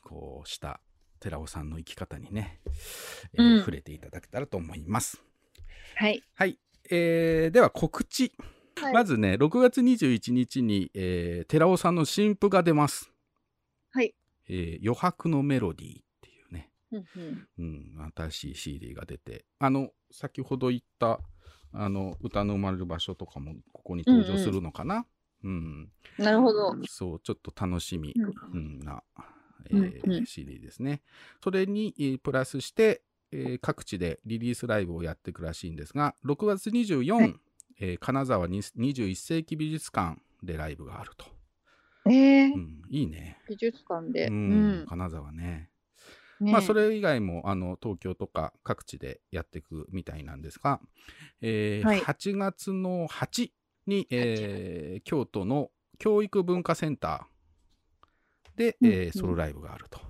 こうした寺尾さんの生き方にね、えーうん。触れていただけたらと思います。はい。はい、えーでは告知、はい。まずね6月21日に、えー寺尾さんの新譜が出ます。はい。えー余白のメロディーっていうね、うんうんうん、新しい CD が出て、あの、先ほど言った、あの、歌の生まれる場所とかもここに登場するのかな？うん、なるほど。そう、ちょっと楽しみ、うんうんな、えうんーうん CD ですね。それに、えープラスして、えー各地でリリースライブをやっていくらしいんですが、6月24、はいえー金沢に21世紀美術館でライブがあると。えーうん、いいね。美術館で。ううんん。金沢ね。ねまあ、それ以外もあの東京とか各地でやっていくみたいなんですが、えーはい8月の8に、えー京都の教育文化センタで、うんえーソロライブがあると。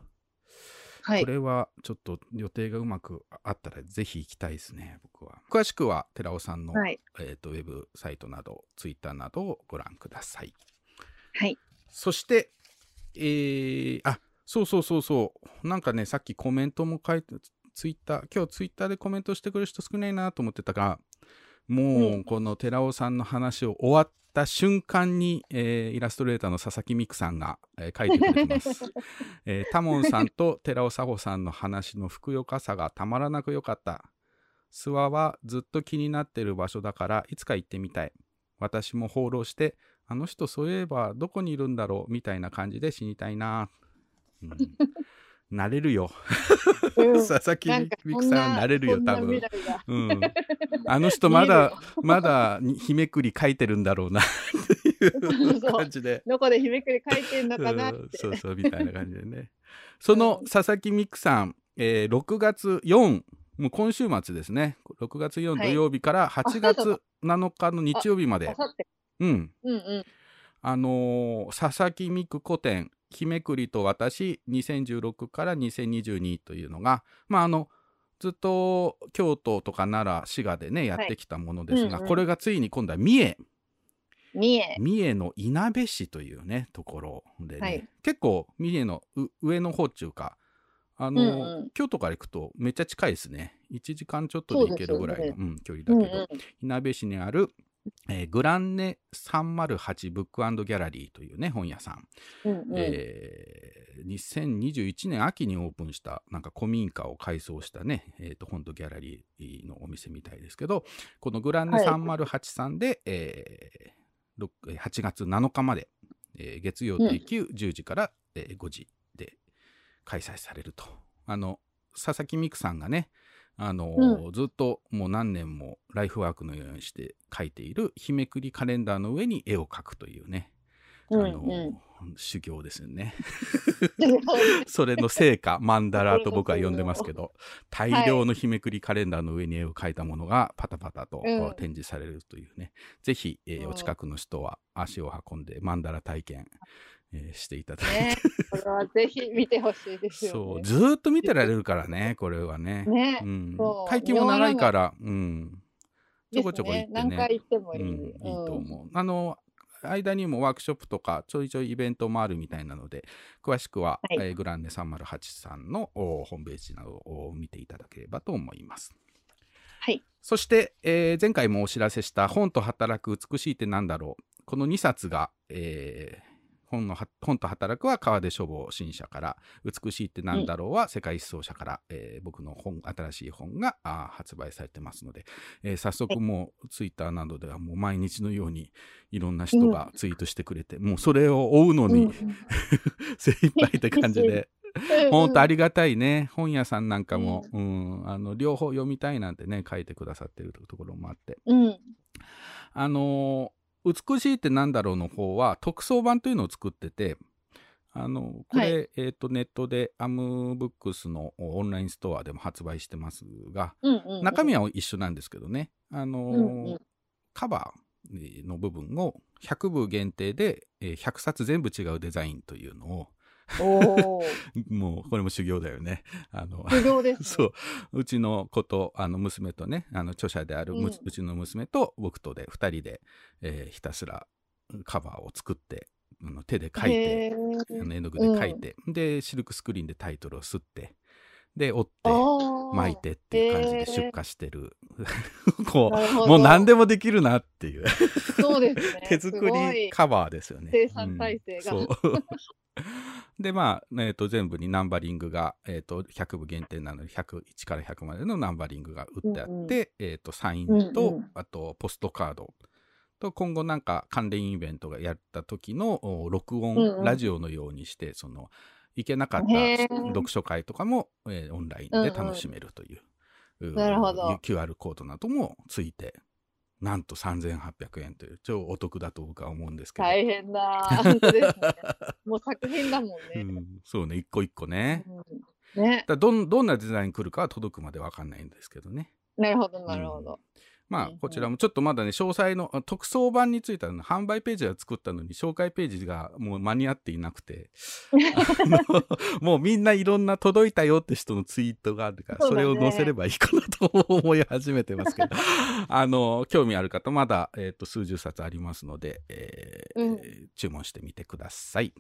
はいこ。れはちょっと予定がうまくあったらぜひ行きたいですね、僕は。詳しくは寺尾さんの、はい。えー、とウェブサイトなど、ツイッターなどをご覧ください。はい。そして、えー、あそうそうそうそう、なんかね、さっきコメントも書いて、ツイッター、今日ツイッターでコメントしてくれる人少ないなと思ってたが、もうこの寺尾さんの話を終わった瞬間に、えーイラストレーターの佐々木美久さんが、えー書いてくれてます。タモンさんと寺尾佐穂さんの話のふくよかさがたまらなく良かった。諏訪はずっと気になってる場所だからいつか行ってみたい。私も放浪して、あの人そういえばどこにいるんだろうみたいな感じで死にたいな。うん、なれるよ。うん 佐々木美久さんはなれるよ、多分。うん。あの人まだ まだに日めくり書いてるんだろうなっていう感じで。どこで日めくり書いてんのかなっうんて。そうそう、みたいな感じでね。そのうん佐々木美久さん、えー6月4、もう今週末ですね。6月4はい土曜日から8あそう月7日の日曜日まであ。さって。うん。うんうん。あのー佐々木美久古典、日めくりと私、2016から2022というのが、まあ、あの、ずっと京都とか奈良、滋賀でね、やってきたものですが、うんうんこれがついに今度は三重、三重。三重のいなべ市というね、ところでね、はい結構三重のう上の方っていうか、あのーうんうん京都から行くとめっちゃ近いですね。1時間ちょっとで行けるぐらいの、そううん、距離うんだけど、いなべ市にある、えーグランネ308ブックギャラリーというね、本屋さん。うんうん。うんえー2021年秋にオープンしたなんか古民家を改装したね、えーと本土ギャラリーのお店みたいですけどこのグランネはい308で、えーろく8月7日まで、えー月曜定休10時から、えー5時で開催されると。あの佐々木美久さんがねあのーずっともう何年もライフワークのようにして描いている日めくりカレンダーの上に絵を描くというね。あうんの、うん。修行ですよね。それの成果、マンダラと僕は呼んでますけど、大量の日めくりカレンダーの上に絵を描いたものがパタパタと展示されるというね、ぜひ、えーうん。お近くの人は足を運んでマンダラ体験、えーしていただいねて、。これはぜひ見てほしいですそう、よね。ずーっと見てられるからね、これはね。ねうんそう会期も長いから、うん。ちょこちょこ行ってね。何回行ってもいい。うん、いいと思う。あの間にもワークショップとかちょいちょいイベントもあるみたいなので詳しくは、はいえーグランネ308さんのおホームページなどを見ていただければと思います。はい。そして、えー前回もお知らせした本と働く美しいってなんだろうこの2冊が、えー本のは本と働くは川出書房新社から美しいってなんだろうは世界一層社から、えー僕の本新しい本があー発売されてますので、えー早速もうツイッターなどではもう毎日のようにいろんな人がツイートしてくれて、もうそれを追うのに、精一杯って感じで。本当ありがたいね。本屋さんなんかも、うんあの両方読みたいなんてね書いてくださってるところもあって。うん。あのー美しいってなんだろうの方は特装版というのを作っててあのこれ、はえー、とネットでアムブックスのオンラインストアでも発売してますがうんうんうん。中身は一緒なんですけどね、あのーうんうん。カバーの部分を100部限定でえー100冊全部違うデザインというのをおお。もうこれも修行だよね。あの修行ですね。そう。うちの子とあの娘とねあの著者であるむ、ううんちの娘と僕とで2人で、えーひたすらカバーを作ってあの手で書いてへあーの絵の具で書いて、でシルクスクリーンでタイトルを吸ってで折って巻いてっていう感じで出荷してる、こうもう何でもできるなっていう。そうですね。手作りカバーですよね。生産体制が。うんでまあ、えー、と全部にナンバリングが、えー、と100部限定なので101から100までのナンバリングが売ってあって、うんうん。えー、とサインと、うんうん。あとポストカード。と今後なんか関連イベントがやった時のお録音、うんうん。ラジオのようにしてその行けなかった読書会とかも、えーオンラインで楽しめるという,う、なるほど。QR コードなどもついてなんと3800円という超お得だと僕は思うんですけど、大変だ。本当ですね。もう作品だもんね。うん、そうね一個一個ね、うんね。だどんどんなデザイン来るかは届くまで分かんないんですけどねなるほど、なるほど。まあうん、こちらもちょっとまだね、詳細のあ特装版についてはね、販売ページは作ったのに、紹介ページがもう間に合っていなくて、もうみんないろんな届いたよって人のツイートがあるから、それを載せればいいかなと思い始めてますけど、あの、興味ある方、まだ、えっ、と、数十冊ありますので、えーうん注文してみてください。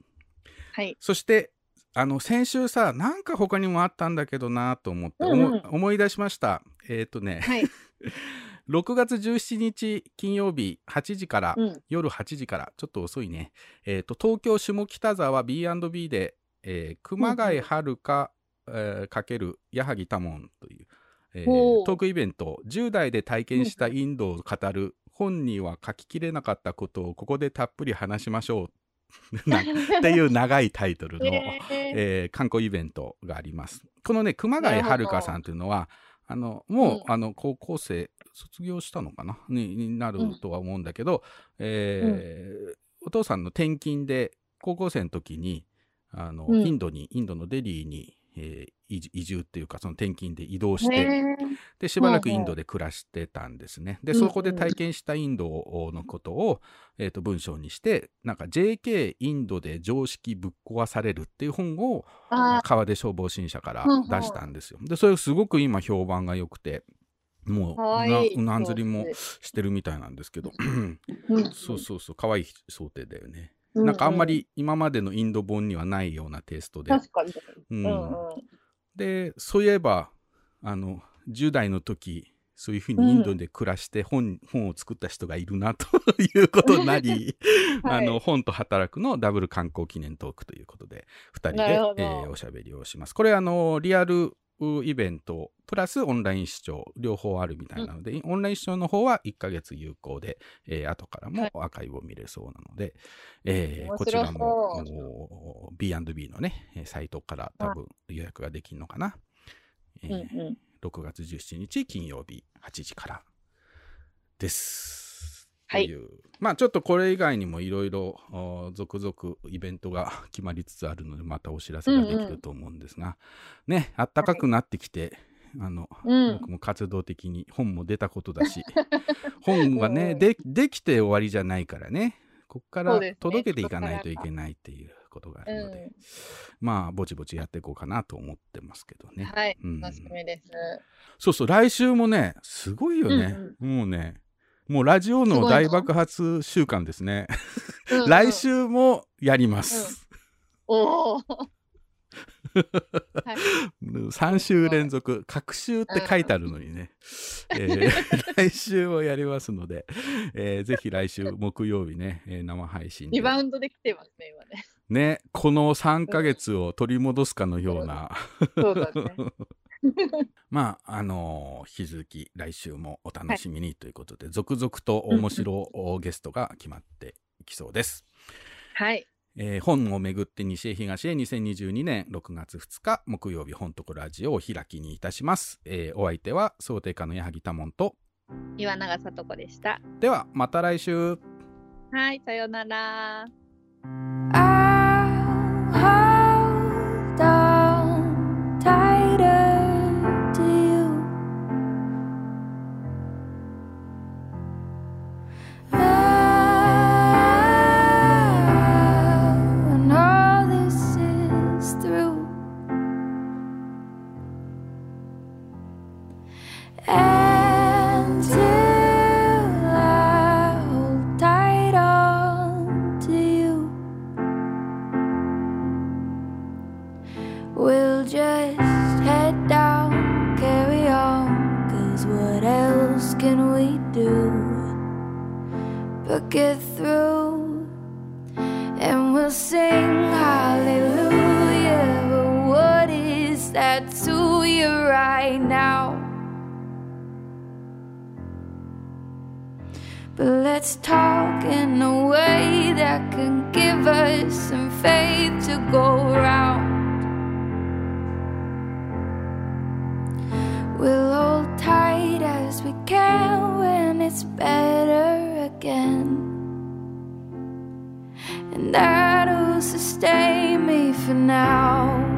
はい。そして、あの、先週さ、なんか他にもあったんだけどなと思って、うんうん思い思い出しました。えっ、とね、はい。6月17日金曜日8時から、うん。夜8時から、ちょっと遅いね。えっ、と、東京下北沢 B&B で、えー熊谷遥か、えーかける矢作多門という、えートークイベント、10代で体験したインドを語る、本には書ききれなかったことをここでたっぷり話しましょう。なっていう長いタイトルの、えーえー観光イベントがあります。このね、熊谷遥香さんというのは、あの、もう、うん。あの、高校生、卒業したのかな？にになるとは思うんだけど、えーお父さんの転勤で、高校生の時に、あの、うん。インドに、インドのデリーに、えー移住っていうか、その転勤で移動して、で、しばらくインドで暮らしてたんですね。で、うんそこで体験したインドのことを、えっ、と、文章にして、なんか JK インドで常識ぶっ壊されるっていう本を、あ川出消防新社から出したんですよ。で、それすごく今評判が良くて、もう。うなずりも上してるみたいなんですけど、そうそうそう、可愛い想定だよね。うなんかあんまり今までのインド本にはないようなテイストで。確かに。ううんんうん。で、そういえば、あの、10代の時、そういうふうにインドで暮らして本,、本を作った人がいるなということになり、はい。あの、本と働くのダブル観光記念トークということで、2人でえーおしゃべりをします。これ、あの、リアルうイベント、プラスオンライン視聴、両方あるみたいなので、オンライン視聴の方は1ヶ月有効で、えー後からもアーカイブを見れそうなので、えー面白こちらも B&B のね、えーサイトから多分予約ができるのかな。えーうんうん。6月17日金曜日8時からです。はいとい。うまあちょっとこれ以外にもいろいろお続々イベントが 決まりつつあるのでまたお知らせができると思うんですが、ねあったかくなってきて、あのうん。僕も活動的に本も出たことだし 本はね、う。んでできて終わりじゃないからね。こっから届けていかないといけないっていうことがあるので、うん。まあぼちぼちやっていこうかなと思ってますけどね。はい。うん。楽しみです。そうそう、来週もね、すごいよね。もうね、もうラジオの大爆発週間ですね。うんうん来。週もやります。おお。はい。3週連続、隔週って書いてあるのにね、えー来週もやりますので、えーぜひ来週木曜日ね、えー生配信でリバウンドできてますね、今ね。ね、この3ヶ月を取り戻すかのような、そうだね。まあ、あのー引き続き来週もお楽しみにということで、続々と面白いゲストが決まっていきそうです。はい。えー本をめぐって西へ東へ2022年6月2日木曜日本とこラジオをお開きにいたします。えーお相手は想定家の矢作多門と、岩永さ子でした。ではまた来週。はい、さようなら。Get through? And we'll sing But let's talk in a way that can give us some faith to go around. We'll hold tight as we can when it's better again. And that'll sustain me for now.